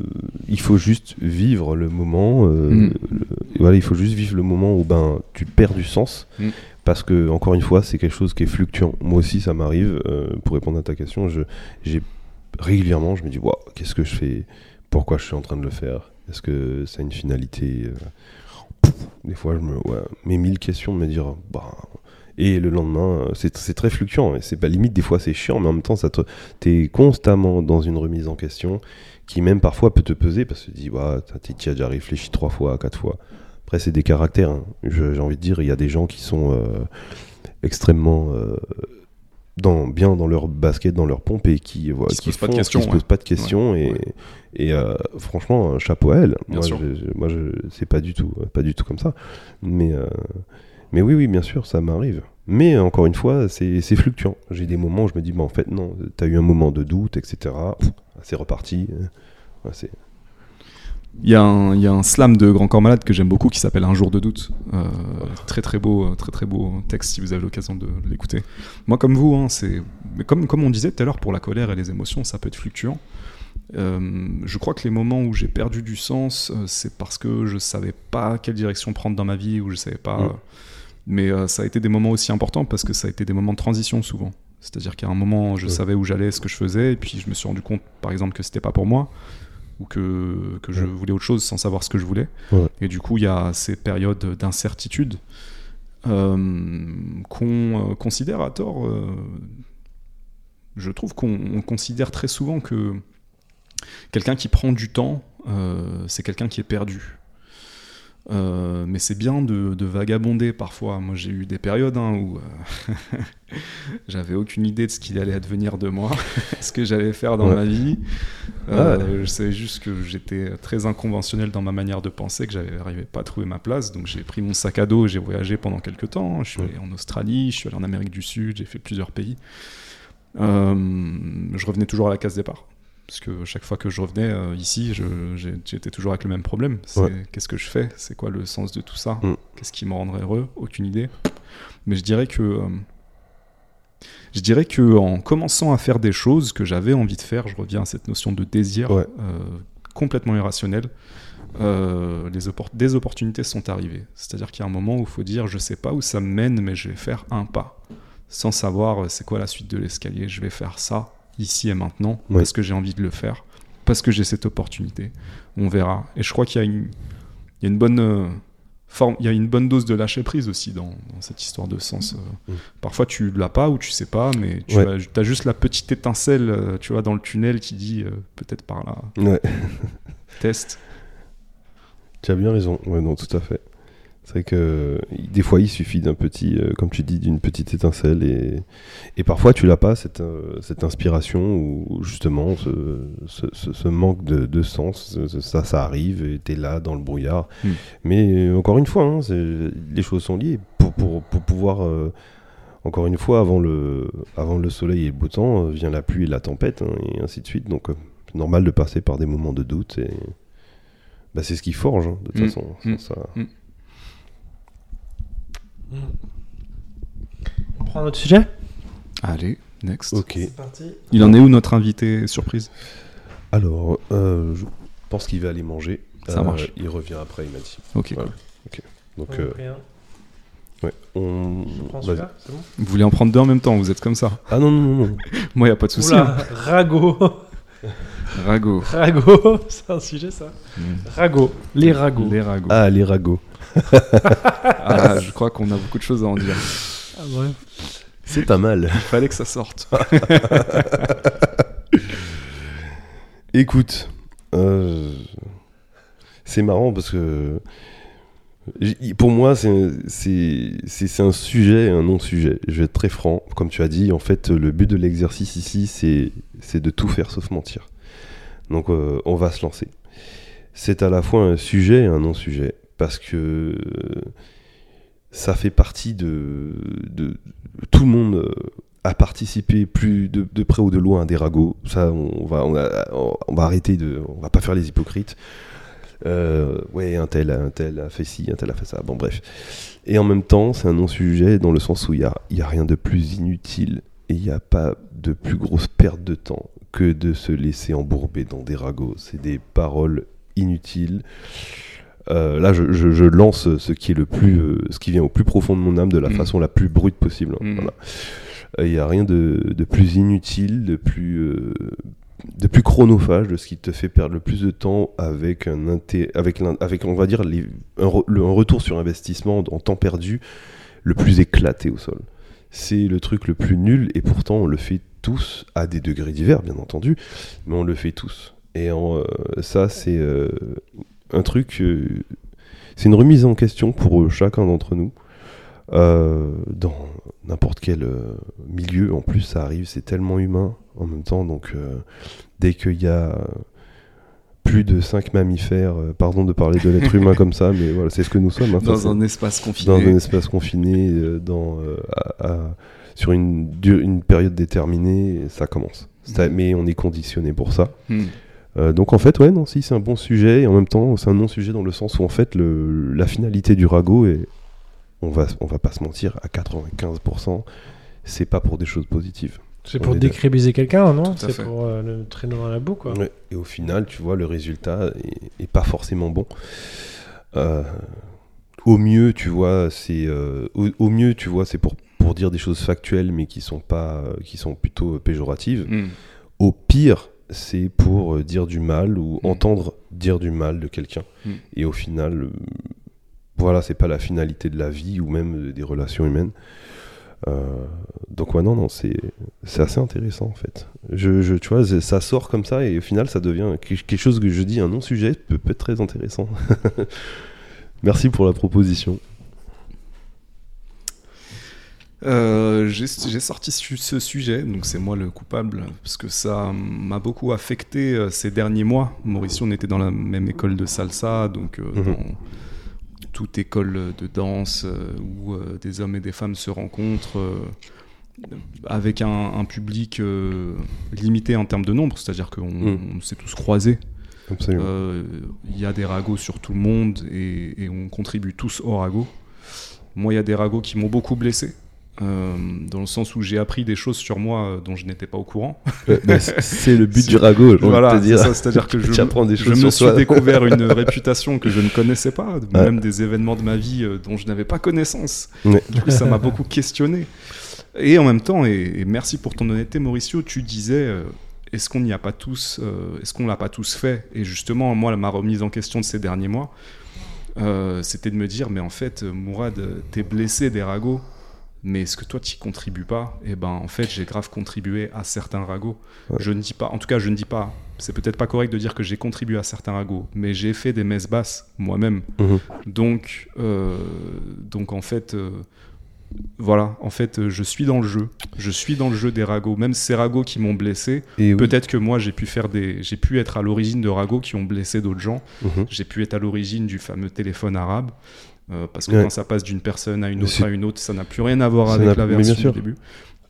il faut juste vivre le moment. euh, Mm. le- voilà, il faut juste vivre le moment où ben tu perds du sens Mm. parce que encore une fois, c'est quelque chose qui est fluctuant. Moi aussi, ça m'arrive. euh, pour répondre à ta question, je, j'ai régulièrement, je me dis, Waouh, qu'est-ce que je fais? Pourquoi je suis en train de le faire? Est-ce que ça a une finalité Des fois, je me, ouais, mes mille questions de me dire, bah, et le lendemain, euh, c'est très fluctuant. Et c'est pas limite, des fois c'est chiant, mais en même temps, t'es constamment dans une remise en question qui, même parfois, peut te peser parce que tu te dis, tu as déjà réfléchi trois fois, quatre fois. Après, c'est des caractères. hein. J'ai envie de dire, il y a des gens qui sont euh, extrêmement. euh, dans, bien dans leur basket, dans leur pompe et qui, voilà, Qui se qui posent pas de font- questions, qui se ouais. posent pas de questions et, Ouais. et euh, franchement, chapeau à elle. Bien moi, je, moi, c'est pas du tout, pas du tout comme ça. Mais, mais oui, oui, bien sûr, ça m'arrive. Mais encore une fois, c'est fluctuant. J'ai des moments où je me dis, bah, en fait, non, t'as eu un moment de doute, etc. C'est reparti. Ouais, c'est Il y, a un, il y a un slam de Grand Corps Malade que j'aime beaucoup qui s'appelle Un jour de doute. Euh, très très beau, euh, très très beau texte si vous avez l'occasion de l'écouter. Moi comme vous, hein, c'est comme comme on disait tout à l'heure pour la colère et les émotions, ça peut être fluctuant. Euh, je crois que les moments où j'ai perdu du sens, euh, c'est parce que je savais pas quelle direction prendre dans ma vie ou je savais pas. Mm. Mais euh, ça a été des moments aussi importants parce que ça a été des moments de transition souvent. C'est-à-dire qu'à un moment, je Ouais. savais où j'allais, ce que je faisais, et puis je me suis rendu compte, par exemple, que c'était pas pour moi ou que, que je voulais autre chose sans savoir ce que je voulais. Ouais. Et du coup, il y a ces périodes d'incertitude euh, qu'on euh, considère à tort. je trouve qu'on on considère très souvent que quelqu'un qui prend du temps, c'est quelqu'un qui est perdu. Euh, mais c'est bien de, de vagabonder parfois. Moi, j'ai eu des périodes hein, où euh, j'avais aucune idée de ce qu'il allait advenir de moi, ce que j'allais faire dans Ouais. ma vie. Euh, Je savais juste que j'étais très inconventionnel dans ma manière de penser, que j'arrivais pas à trouver ma place. Donc, j'ai pris mon sac à dos et j'ai voyagé pendant quelques temps. Je suis allé en Australie, je suis allé en Amérique du Sud, j'ai fait plusieurs pays. Euh, je revenais toujours à la case départ. Parce que chaque fois que je revenais euh, ici, j'étais toujours avec le même problème. Ouais. qu'est-ce que je fais? C'est quoi le sens de tout ça? Mm. Qu'est-ce qui me rendrait heureux? Aucune idée. Mais je dirais que euh, je dirais que en commençant à faire des choses que j'avais envie de faire, je reviens à cette notion de désir Ouais. euh, complètement irrationnel. les oppor- des opportunités sont arrivées. C'est-à-dire qu'il y a un moment où il faut dire je sais pas où ça me mène, mais je vais faire un pas sans savoir c'est quoi la suite de l'escalier. Je vais faire ça ici et maintenant Oui. parce que j'ai envie de le faire, parce que j'ai cette opportunité. On verra. Et je crois qu'il y a une, il y a une bonne euh, forme, il y a une bonne dose de lâcher prise aussi dans, dans cette histoire de sens. euh. Mm. Parfois tu l'as pas ou tu sais pas, mais tu Ouais. as, juste la petite étincelle, euh, tu vois, dans le tunnel qui dit euh, peut-être par là, Ouais, test. tu as bien raison. Ouais, non, tout à fait. C'est vrai que des fois, il suffit d'un petit, euh, comme tu dis, d'une petite étincelle et, et parfois tu l'as pas cette, euh, cette inspiration ou justement ce, ce, ce- ce manque de, de sens, ça, ça arrive et t'es là dans le brouillard. Hmm. Mais encore une fois, hein, les choses sont liées pour, pour, pour pouvoir. euh, encore une fois, avant le, avant le soleil et le beau temps, vient la pluie et la tempête, hein, et ainsi de suite. Donc, c'est normal de passer par des moments de doute. Et... Bah, c'est ce qui forge, hein, de toute Mm. façon. Mm. Ça- On prend un autre sujet? Allez, next. Ok. C'est parti. Il en est où notre invité surprise? Alors, euh, je pense qu'il va aller manger. Ça Euh, marche. Il revient après, il m'a dit. Ok. Voilà. Donc, euh, un. ouais, on. Je prends vas-y. celui-là, c'est bon? Vous voulez en prendre deux en même temps, vous êtes comme ça. Ah non, non, non, non. Moi, y a pas de souci. Oula, ragot. Rago. Ragot, c'est un sujet ça. Ragot, les ragots. Les ragots. Ah, les ragots. Ah, je crois qu'on a beaucoup de choses à en dire. Ah, bref. C'est pas mal. Il fallait que ça sorte. Écoute, euh, c'est marrant parce que pour moi, c'est c'est- c'est- c'est un sujet et un non-sujet. Je vais être très franc. Comme tu as dit, en fait, le but de l'exercice ici, c'est c'est de tout faire sauf mentir. Donc, euh, on va se lancer. C'est à la fois un sujet et un non-sujet parce que euh, ça fait partie de, tout le monde. euh, a participé plus de, près ou de loin à des ragots. Ça, on va, on, va arrêter de, on va pas faire les hypocrites. Euh, ouais, un tel, un tel a fait ci, un tel a fait ça. Bon, bref. Et en même temps, c'est un non-sujet dans le sens où il y a, y a rien de plus inutile et il n'y a pas de plus grosse perte de temps que de se laisser embourber dans des ragots. C'est des paroles inutiles. Euh, là, je, je- je lance ce qui est le plus, euh, ce qui vient au plus profond de mon âme de la Mm. façon la plus brute possible. Voilà. Euh, Il n'y a rien de, de plus inutile, de plus, euh, de plus chronophage, de ce qui te fait perdre le plus de temps avec un inté- avec, avec on va dire les- un, re- le- un retour sur investissement en temps perdu le plus éclaté au sol. C'est le truc le plus nul et pourtant on le fait tous à des degrés divers bien entendu, mais on le fait tous. Et en, ça c'est un truc, euh, c'est une remise en question pour euh, chacun d'entre nous. Euh, dans n'importe quel milieu, en plus, ça arrive, c'est tellement humain en même temps. Donc, dès qu'il y a plus de 5 mammifères, pardon de parler de l'être humain comme ça, mais voilà, c'est ce que nous sommes. hein, Dans un espace confiné. dans un espace confiné, dans, à- à- sur une, une période déterminée, ça commence. Ça- Mhm. Mais on est conditionné pour ça. Hmm. Euh, donc en fait, ouais, non, si c'est un bon sujet et en même temps c'est un non-sujet dans le sens où en fait le, la finalité du ragot est, on va, on va pas se mentir, à 95%, c'est pas pour des choses positives. C'est pour est décrébuser quelqu'un, non C'est pour euh, le traîner dans la boue, quoi. Ouais, Et au final, tu vois, le résultat est, est pas forcément bon. Euh, au mieux, tu vois, c'est euh, au, au mieux, tu vois, c'est pour pour dire des choses factuelles mais qui sont pas, qui sont plutôt péjoratives. Hmm. Au pire, c'est pour euh, dire du mal ou Mm. entendre dire du mal de quelqu'un. Mm. Et au final, euh, voilà, c'est pas la finalité de la vie ou même des relations humaines. Euh, donc ouais, non, non, c'est assez intéressant en fait. Je, je- tu vois, ça sort comme ça et au final, ça devient quelque quelque chose que je dis un non-sujet peut, peut être très intéressant. Merci pour la proposition. Euh, j'ai sorti ce sujet, donc c'est moi le coupable, parce que ça m'a beaucoup affecté euh, ces derniers mois. Mauricio, on était dans la même école de salsa, donc euh, Mhm. dans toute école de danse où euh, des hommes et des femmes se rencontrent avec un, un public limité en termes de nombre, c'est-à-dire qu'on Mhm. s'est tous croisés. Il y a des ragots sur tout le monde et, et on contribue tous au ragot. Moi, il y a des ragots qui m'ont beaucoup blessé. Euh, dans le sens où j'ai appris des choses sur moi euh, dont je n'étais pas au courant. Bah, c'est- le but du ragot, de voilà, te dire. c'est-à-dire que je, des je me suis toi. découvert une réputation que je ne connaissais pas, Ouais. même des événements de ma vie euh, dont je n'avais pas connaissance. Ouais. Du coup, ça m'a beaucoup questionné. Et en même temps, et, et merci pour ton honnêteté, Mauricio, tu disais, euh, est-ce qu'on n'y a pas tous, euh, est-ce qu'on l'a pas tous fait? Et justement, moi, ma remise en question de ces derniers mois, euh, c'était de me dire, mais en fait, Mourad, t'es blessé des ragots. Mais ce que toi, tu contribues pas, et ben en fait, j'ai grave contribué à certains ragots. Ouais. Je ne dis pas, en tout cas, je ne dis pas, c'est peut-être pas correct de dire que j'ai contribué à certains ragots, mais j'ai fait des messes basses moi-même. Mhm. Donc, euh, donc en fait, euh, voilà, en fait, euh, je suis dans le jeu. Je suis dans le jeu des ragots. Même ces ragots qui m'ont blessé, Et oui. peut-être que moi, j'ai pu faire des, j'ai pu être à l'origine de ragots qui ont blessé d'autres gens. Mhm. J'ai pu être à l'origine du fameux téléphone arabe. Euh, parce que Ouais. quand ça passe d'une personne à une autre à une autre, ça n'a plus rien à voir Ça avec la bien version sûr. du début.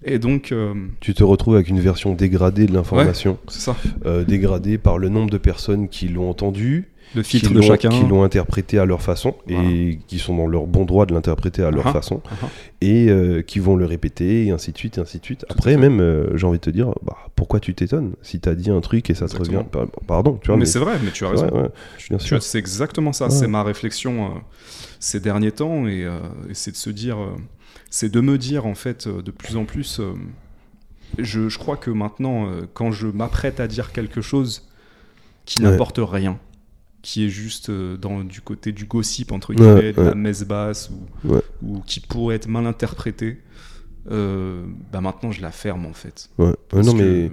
Et donc, euh, Tu te retrouves avec une version dégradée de l'information, c'est ça. euh, dégradée par le nombre de personnes qui l'ont entendu, Le filtre de chacun. qui l'ont interprété à leur façon Voilà. et qui sont dans leur bon droit de l'interpréter à leur ah. façon ah. et euh, qui vont le répéter et ainsi de suite et ainsi de suite. Après même euh, j'ai envie de te dire bah, pourquoi tu t'étonnes si t'as dit un truc et ça te Exactement. revient par- pardon tu vois mais, mais, c'est vrai, mais tu as Ouais, raison. ouais, bien Tu sûr. vois, c'est exactement ça. Ouais. C'est ma réflexion euh, ces derniers temps et, et c'est de se dire, c'est de me dire en fait de plus en plus. je, je crois que maintenant, quand je m'apprête à dire quelque chose qui n'apporte rien, qui est juste euh, dans du côté du gossip entre Ouais, guillemets, de la messe basse ou, Ouais. ou qui pourrait être mal interprété. euh, bah maintenant je la ferme en fait. Ouais. Non que- mais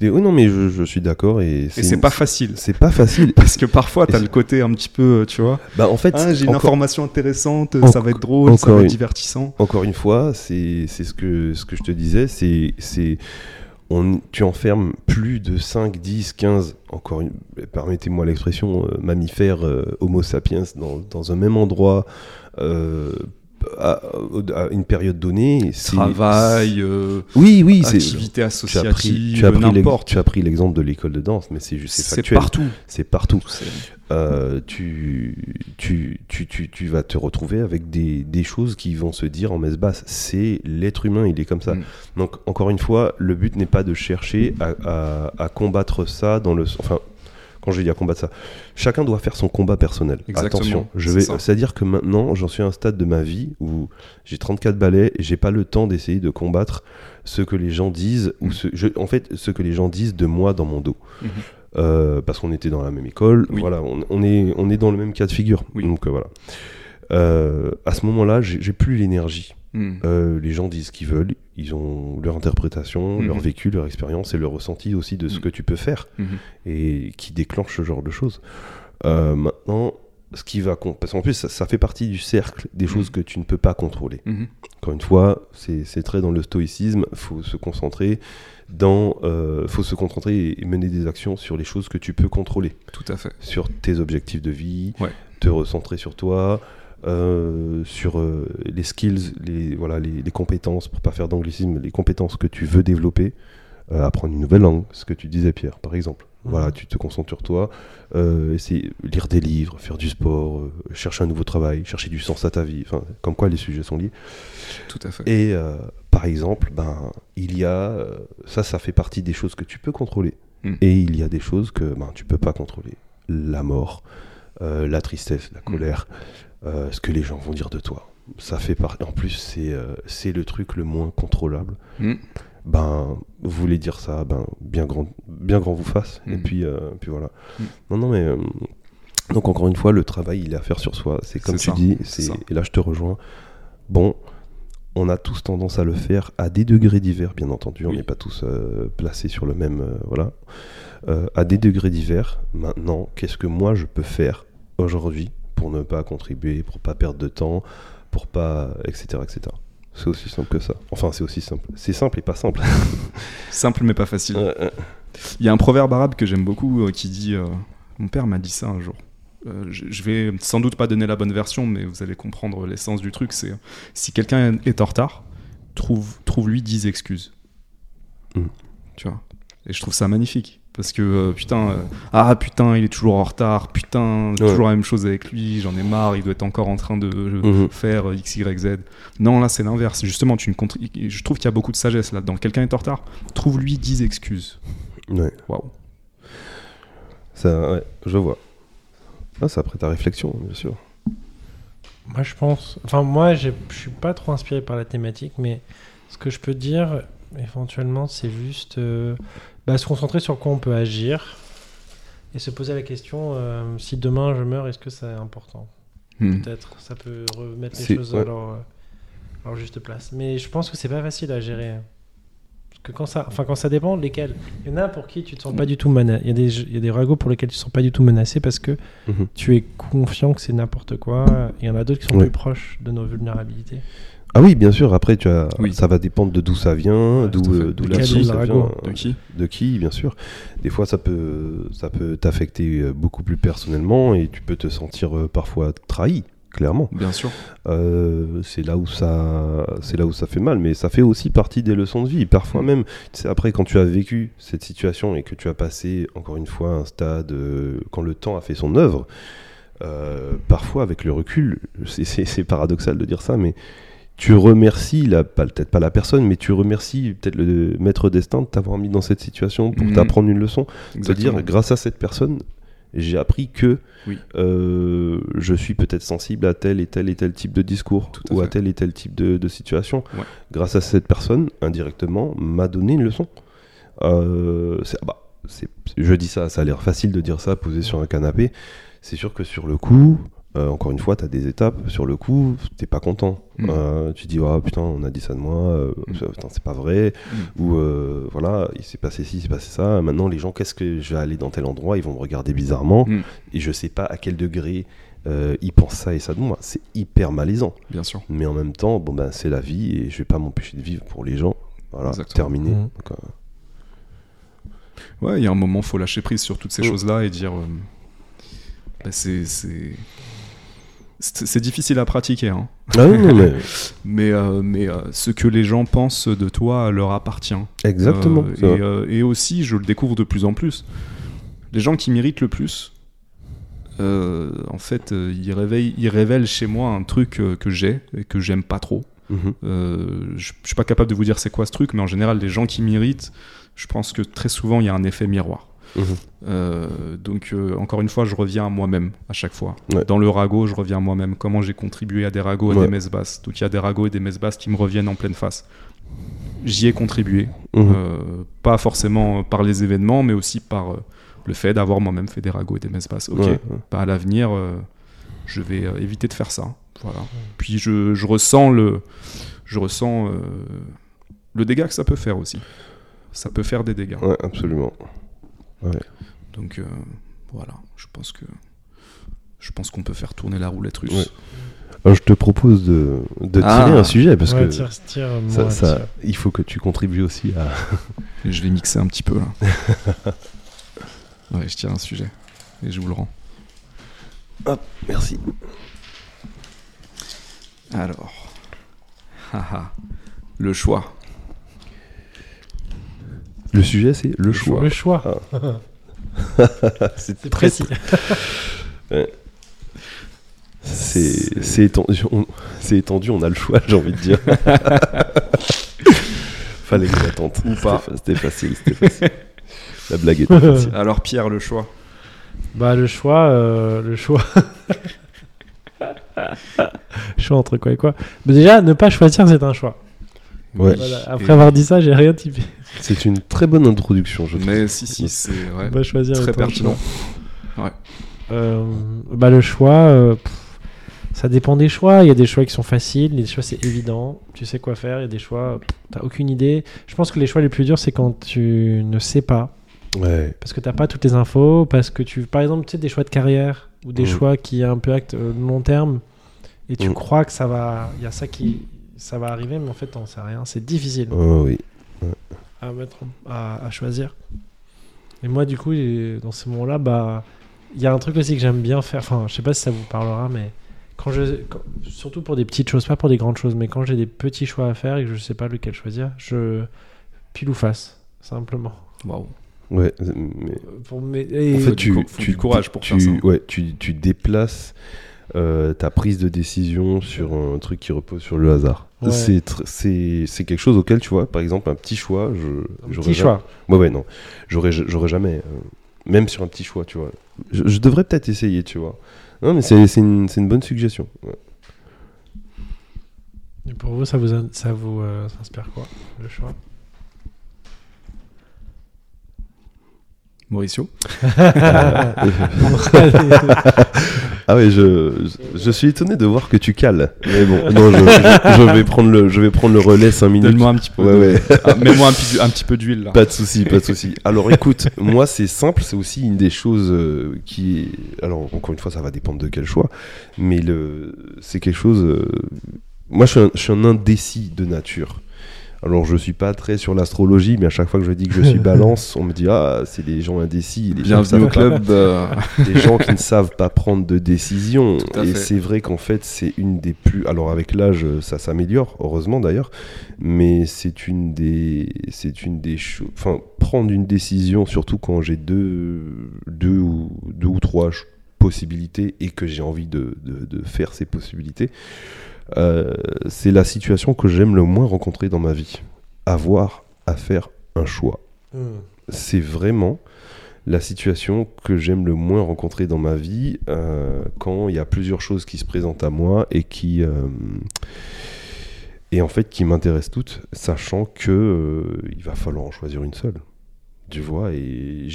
des- non mais je, je suis d'accord et c'est une- pas facile. c'est pas facile. Parce que parfois, t'as c'est- le côté un petit peu, euh, tu vois, bah en fait Ah, j'ai une encore- information intéressante, ça va être drôle, ça va être une- divertissant. Encore une fois, c'est c'est ce que, ce que je te disais, c'est c'est tu enfermes plus de 5, 10, 15, encore une, permettez-moi l'expression, euh, mammifères, euh, homo sapiens, dans, dans un même endroit euh, à, à une période donnée. Travail, euh, Oui, oui, activité associative, tu as pris tu as pris l'exemple de l'école de danse, mais c'est juste c'est C'est factuel. partout. C'est partout. Euh, tu, tu, tu, tu, tu vas te retrouver avec des, des choses qui vont se dire en messe basse. C'est l'être humain, il est comme ça. Mm. Donc, encore une fois, le but n'est pas de chercher à, à- à combattre ça dans le. Enfin, quand je dis à combattre ça, chacun doit faire son combat personnel. Exactement, Attention, je vais. C'est-à-dire que maintenant, j'en suis à un stade de ma vie où j'ai 34 balais et j'ai pas le temps d'essayer de combattre ce que les gens disent, ou ce, je- en fait, ce que les gens disent de moi dans mon dos. Mhm. Euh, parce qu'on était dans la même école, Oui. voilà, on, on est, on est dans le même cas de figure. Oui. Donc euh, voilà. Euh, à ce moment-là, j'ai plus l'énergie. Hmm. Les gens disent ce qu'ils veulent, ils ont leur interprétation, Mhm. leur vécu, leur expérience et leur ressenti aussi de ce Mhm. que tu peux faire Mhm. et qui déclenche ce genre de choses. Euh, maintenant, ce qui va parce qu'en plus ça, ça fait partie du cercle des choses Mhm. que tu ne peux pas contrôler. Mhm. Encore une fois, c'est c'est très dans le stoïcisme, faut se concentrer dans, euh, faut se concentrer et mener des actions sur les choses que tu peux contrôler Tout à fait. sur tes objectifs de vie, Ouais. te recentrer sur toi, euh, sur euh, les skills, les, voilà, les, les compétences, pour pas faire d'anglicisme, les compétences que tu veux développer, euh, apprendre une nouvelle langue, ce que tu disais Pierre, par exemple. Mhm. Voilà, tu te concentres sur toi, essayer lire des livres, faire du sport, chercher un nouveau travail, chercher du sens à ta vie, enfin, comme quoi les sujets sont liés. Tout à fait. Et par exemple, ben, il y a, ça, ça fait partie des choses que tu peux contrôler. Mm. Et il y a des choses que ben, tu peux pas contrôler. La mort, la tristesse, la colère, euh, ce que les gens vont dire de toi. Ça fait. En plus, c'est euh, c'est le truc le moins contrôlable. Hmm. Ben, vous voulez dire ça, ben, bien grand, bien grand vous fasse. Et Mm. puis, euh, puis voilà. Mm. Non, non, mais. donc, encore une fois, le travail, il est à faire sur soi. C'est comme tu ça, dis, c'est et là, je te rejoins. Bon, on a tous tendance à le faire à des degrés divers, bien entendu. On Oui. n'est pas tous euh, placés sur le même. euh, voilà. Euh, à des degrés divers. Maintenant, qu'est-ce que moi je peux faire aujourd'hui pour ne pas contribuer, pour pas perdre de temps, pour pas. etc. etc. C'est aussi simple que ça. Enfin, c'est aussi simple. C'est simple et pas simple. Simple mais pas facile. Ouais, ouais. Il y a un proverbe arabe que j'aime beaucoup euh, qui dit euh, Mon père m'a dit ça un jour. Euh, je, vais sans doute pas donner la bonne version, mais vous allez comprendre l'essence du truc. C'est si quelqu'un est en retard, trouve, trouve-lui 10 excuses. Mm. Tu vois Et je trouve ça magnifique. Parce que euh, putain, euh, ah putain, il est toujours en retard, putain, Ouais. toujours la même chose avec lui, j'en ai marre, il doit être encore en train de euh, Mhm. faire euh, X, Y, Z. Non, là c'est l'inverse. Justement, tu ne je trouve qu'il y a beaucoup de sagesse là-dedans. Quelqu'un est en retard, trouve-lui 10 excuses. Ouais. Waouh. Ça, ouais, je vois. Ah, ça après ta réflexion, bien sûr. Moi, je pense. Enfin, moi, je suis pas trop inspiré par la thématique, mais ce que je peux dire, éventuellement, c'est juste euh, bah, se concentrer sur quoi on peut agir et se poser la question euh, si demain je meurs, est-ce que c'est important? Hmm. Peut-être. Ça peut remettre les choses ouais. à leur, euh, leur juste place. Mais je pense que c'est pas facile à gérer. Parce que quand ça, enfin quand ça dépend lesquels. Il y en a pour qui tu te sens pas du tout menacé. Il y a des, il y a des ragots pour lesquels tu te sens pas du tout menacé parce que Mhm. tu es confiant que c'est n'importe quoi. Il y en a d'autres qui sont Ouais. plus proches de nos vulnérabilités. Ah oui, bien sûr. Après, tu as, Oui. ça va dépendre de d'où ça vient, d'où euh, la source ça vient, De qui De qui, bien sûr. Des fois, ça peut, ça peut t'affecter euh, beaucoup plus personnellement et tu peux te sentir euh, parfois trahi, clairement. Bien sûr. Euh, c'est là où ça, c'est là où ça fait mal, mais ça fait aussi partie des leçons de vie. Parfois Mm. même, après quand tu as vécu cette situation et que tu as passé encore une fois un stade euh, quand le temps a fait son œuvre, euh, parfois avec le recul, c'est paradoxal de dire ça, mais tu remercies peut-être pas la personne, mais tu remercies peut-être le maître destin de t'avoir mis dans cette situation pour Mhm. t'apprendre une leçon. C'est-à-dire, grâce à cette personne, j'ai appris que Oui. euh, je suis peut-être sensible à tel et tel et tel type de discours à ou à tel et tel type de, de situation. Ouais. Grâce à cette personne, indirectement, m'a donné une leçon. Euh, ah bah, je dis ça, ça a l'air facile de dire ça posé sur un canapé. C'est sûr que sur le coup, euh, encore une fois, tu as des étapes. Sur le coup, t'es pas content. Mm. Euh, tu dis, oh, putain, on a dit ça de moi, euh, Mm. putain, c'est pas vrai. Mm. Ou euh, voilà, il s'est passé ci, il s'est passé ça. Maintenant, les gens, qu'est-ce que je vais aller dans tel endroit? Ils vont me regarder bizarrement. Et je sais pas à quel degré euh, ils pensent ça et ça de moi. C'est hyper malaisant. Bien sûr. Mais en même temps, bon, ben, c'est la vie et je vais pas m'empêcher de vivre pour les gens. Voilà, Exactement. terminé. Donc, Ouais, il y a un moment, faut lâcher prise sur toutes ces choses-là et dire. euh, bah, c'est. C'est- difficile à pratiquer, hein. Ah oui, mais mais, euh, mais euh, ce que les gens pensent de toi leur appartient. exactement. Euh, et, aussi, je le découvre de plus en plus, les gens qui m'irritent le plus, en fait, ils, réveillent, ils révèlent chez moi un truc que j'ai et que j'aime pas trop. Euh, je, je suis pas capable de vous dire c'est quoi ce truc, mais en général, les gens qui m'irritent, je pense que très souvent, il y a un effet miroir. Euh, donc, euh, encore une fois, je reviens à moi-même à chaque fois. Ouais. Dans le ragot, je reviens à moi-même. Comment j'ai contribué à des ragots, Ouais. des messes basses. Donc, il y a des ragots et des messes basses qui me reviennent en pleine face. J'y ai contribué. Mhm. Euh, pas forcément par les événements, mais aussi par le fait d'avoir moi-même fait des ragots et des messes basses. Ok, Ouais. Bah, à l'avenir, je vais éviter de faire ça. Voilà. Puis je, je ressens le, je ressens le dégât que ça peut faire aussi. Ça peut faire des dégâts. Ouais, absolument. Donc euh, voilà, je pense que je pense qu'on peut faire tourner la roulette russe. Ouais. Alors, je te propose de, de tirer Ah. un sujet parce Ouais, que tire, tire, ça, moi, ça- tire. il faut que tu contribues aussi à. Je vais mixer un petit peu là. ouais, je tire un sujet et je vous le rends. Merci. Alors, haha, le choix. Le sujet, c'est le choix. Le choix. C'est C'est précis. C'est c'est étendu, on, c'est étendu, on a le choix, j'ai envie de dire. Fallait que j'attende. Ou pas. C'était fa- C'était facile, c'était facile. La blague était facile. Alors Pierre, le choix. Bah le choix, euh, le choix. choix entre quoi et quoi Mais déjà, ne pas choisir, c'est un choix. Ouais. Voilà. Après Et- avoir dit ça, j'ai rien typé. C'est une très bonne introduction, je trouve. Mais si, si, c'est ouais, Ne pas choisir très pertinent. choix. Euh, bah le choix, euh, pff, ça dépend des choix. Il y a des choix qui sont faciles, les choix c'est évident, tu sais quoi faire. Il y a des choix, t'as aucune idée. Je pense que les choix les plus durs, c'est quand tu ne sais pas. Ouais. Parce que t'as pas toutes les infos, parce que tu, par exemple, tu sais, des choix de carrière ou des Mhm. choix qui impactent euh, le long terme, et tu Mhm. crois que ça va, il y a ça qui, ça va arriver, mais en fait, t'en sais rien. C'est difficile Oh, oui. à mettre, à, à choisir. Et moi, du coup, dans ces moments-là, bah, il y a un truc aussi que j'aime bien faire. Enfin, je sais pas si ça vous parlera, mais quand je, quand- surtout pour des petites choses, pas pour des grandes choses, mais quand j'ai des petits choix à faire et que je sais pas lequel choisir, je pile ou face, simplement. Waouh. Ouais, mais Pour mes- et- en fait, tu, co- faut tu, du courage pour tu, faire ça. Ouais, tu, tu déplaces euh, ta prise de décision sur un truc qui repose sur le hasard. Ouais. C'est quelque chose auquel, tu vois, par exemple, un petit choix. Je, un j'aurais petit jamais- choix. Ouais, ouais, non. J'aurais, jamais. euh, même sur un petit choix, tu vois. Je, je devrais peut-être essayer, tu vois. Non, mais c'est, une, une bonne suggestion. Ouais. Et pour vous, ça vous, ça vous euh, inspire quoi, le choix? Mauricio Ah oui, je, je, je suis étonné de voir que tu cales. Mais bon, non, je, je- je vais prendre le, je vais prendre le relais 5 minutes. Donne-moi un petit peu. Ouais, de- ouais. Ah, Mets-moi un, petit- un petit peu d'huile là. Pas de souci, pas de souci. Alors écoute, moi c'est simple, c'est aussi une des choses euh, qui, alors encore une fois, ça va dépendre de quel choix, mais le, c'est quelque chose. euh, Moi, je suis, un, je suis un indécis de nature. Alors je suis pas très sur l'astrologie, mais à chaque fois que je dis que je suis Balance, on me dit ah c'est des gens indécis, les gens qui Bienvenue au savent pas- club. euh, des gens qui ne savent pas prendre de décision. Et c'est vrai qu'en fait, c'est une des plus. Alors, avec l'âge, ça s'améliore, heureusement d'ailleurs. Mais c'est une des. C'est une des choses. Enfin, prendre une décision, surtout quand j'ai deux, deux, ou, deux ou trois possibilités et que j'ai envie de, de- de faire ces possibilités, euh, c'est la situation que j'aime le moins rencontrer dans ma vie. Avoir à faire un choix c'est vraiment la situation que j'aime le moins rencontrer dans ma vie euh, quand il y a plusieurs choses qui se présentent à moi et qui euh, et en fait qui m'intéressent toutes, sachant que il va falloir en choisir une seule. Tu vois, et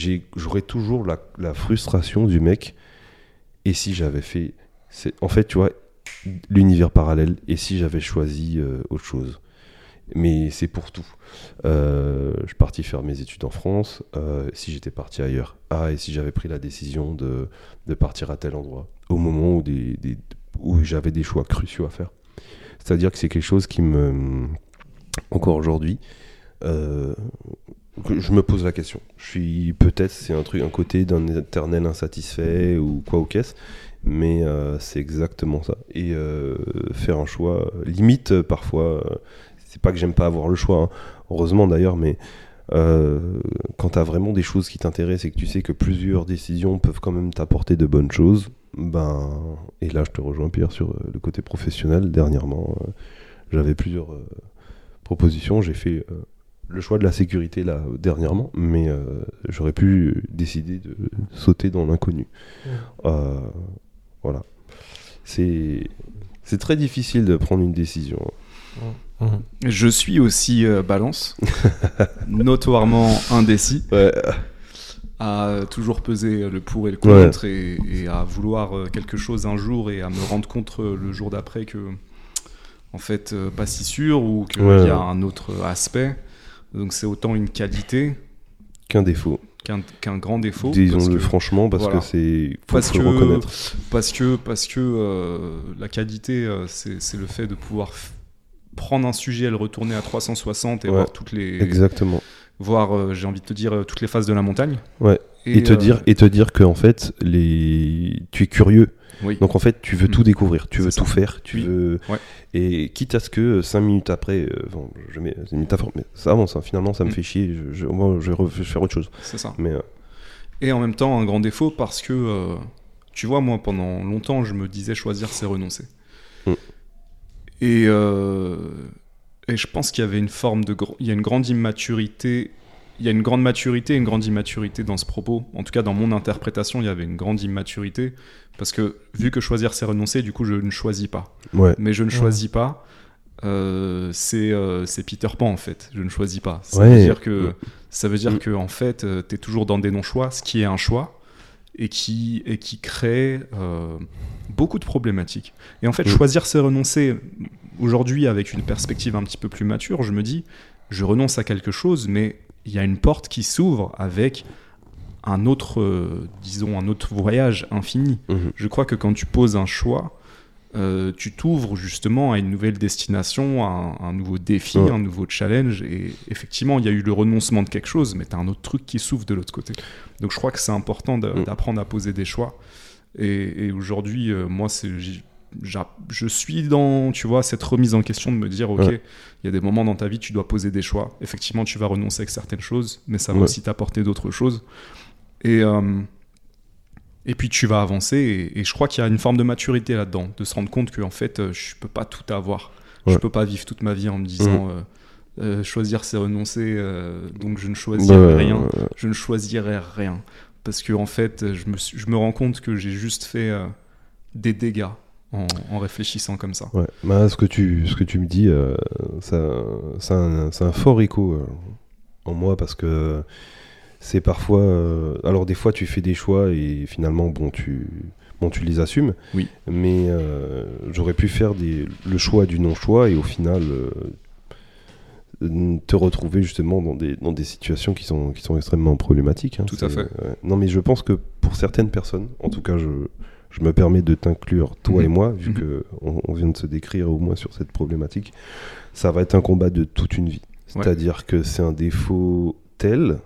toujours la, la frustration du mec. Et si j'avais fait, en fait, tu vois, l'univers parallèle. Et si j'avais choisi euh, autre chose. Mais c'est pour tout. Euh, je suis parti faire mes études en France. euh, si j'étais parti ailleurs. Ah, et si j'avais pris la décision de, de partir à tel endroit. Au moment où, des, où j'avais des choix cruciaux à faire. C'est-à-dire que c'est quelque chose qui me. Encore aujourd'hui. je me pose la question. Je suis peut-être c'est un truc un côté d'un éternel insatisfait ou quoi ou qu'est-ce, mais euh, c'est exactement ça. Et euh, faire un choix limite euh, parfois. c'est pas que j'aime pas avoir le choix, hein. heureusement d'ailleurs, mais euh, quand tu as vraiment des choses qui t'intéressent et que tu sais que plusieurs décisions peuvent quand même t'apporter de bonnes choses, ben et là je te rejoins Pierre sur euh, le côté professionnel. Dernièrement, euh, j'avais plusieurs propositions, j'ai fait le choix de la sécurité là dernièrement, mais j'aurais pu décider de sauter dans l'inconnu. Voilà, c'est c'est très difficile de prendre une décision. Mhm. Je suis aussi euh, balance, notoirement indécis, Ouais, à toujours peser le pour et le Ouais. contre et, et à vouloir euh, quelque chose un jour et à me rendre compte le jour d'après que, en fait, euh, pas si sûr ou qu'il Ouais. y a un autre aspect. Donc c'est autant une qualité qu'un défaut. Qu'un grand défaut. Disons-le franchement, parce voilà. que c'est faut, parce que, reconnaître. parce que, parce que euh, la qualité, euh, c'est le fait de pouvoir prendre un sujet et le retourner à 360 et Ouais, voir toutes les, Exactement. Voir, euh, j'ai envie de te dire, euh, toutes les phases de la montagne. Ouais. Et, te euh, dire et te dire que en fait les tu es curieux. oui. Donc en fait, tu veux Mm. tout découvrir, tu veux tout faire, tu Oui. veux Ouais. et quitte à ce que 5 minutes après euh, bon, je mets une métaphore mais ça avance hein, finalement ça me Mm. fait chier, je, je- moi je vais faire autre chose. c'est ça. Mais euh, Et en même temps, un grand défaut parce que, euh, tu vois, moi, pendant longtemps, je me disais choisir, c'est renoncer. Mm. Et, et je pense qu'il y avait une forme de. gr- Il y a une grande immaturité. Il y a une grande maturité et une grande immaturité dans ce propos. En tout cas, dans mon interprétation, il y avait une grande immaturité. Parce que, vu que choisir, c'est renoncer, du coup, je ne choisis pas. ouais. Mais je ne Ouais. choisis pas. euh, c'est euh, c'est Peter Pan en fait. Je ne choisis pas. Ça Ouais. veut dire que ça veut dire Mm. que en fait, tu es toujours dans des non-choix, ce qui est un choix et qui et qui crée euh, beaucoup de problématiques. Et en fait, Mm. choisir c'est renoncer. Aujourd'hui, avec une perspective un petit peu plus mature, je me dis, je renonce à quelque chose, mais il y a une porte qui s'ouvre avec un autre, euh, disons, un autre voyage infini. Mhm. Je crois que quand tu poses un choix, euh, tu t'ouvres justement à une nouvelle destination, à un, un nouveau défi, Ouais. un nouveau challenge. Et effectivement, il y a eu le renoncement de quelque chose, mais tu as un autre truc qui s'ouvre de l'autre côté. Donc je crois que c'est important Mm. d'apprendre à poser des choix. Et, et aujourd'hui, euh, moi, c'est, je suis dans, tu vois, cette remise en question de me dire, ok, il Ouais. y a des moments dans ta vie, tu dois poser des choix. Effectivement, tu vas renoncer avec certaines choses, mais ça va Ouais. aussi t'apporter d'autres choses. Et, euh, et puis tu vas avancer, et, et je crois qu'il y a une forme de maturité là-dedans, de se rendre compte que en fait, euh, je peux pas tout avoir. Je Ouais. Mhm. peux pas vivre toute ma vie en me disant euh, euh, choisir c'est renoncer, donc je ne choisirai rien. Je ne choisirai rien parce que en fait, je me, je me rends compte que j'ai juste fait des dégâts en, en réfléchissant comme ça. Ouais, bah, ce, que tu, ce que tu me dis, euh, ça, ça un, c'est un fort écho euh, en moi parce que c'est parfois. euh, alors, des fois, tu fais des choix et finalement, bon, tu. Bon, tu les assumes. Oui. Mais euh, j'aurais pu faire des, le choix du non-choix et au final te retrouver justement dans des, dans des situations qui sont, qui sont extrêmement problématiques. hein. Tout à fait. ouais. Non, mais je pense que pour certaines personnes, en tout cas, je, je me permets de t'inclure, toi Mhm. et moi, vu Mhm. que on, on vient de se décrire au moins sur cette problématique, ça va être un combat de toute une vie. Ouais. C'est-à-dire que c'est un défaut tel,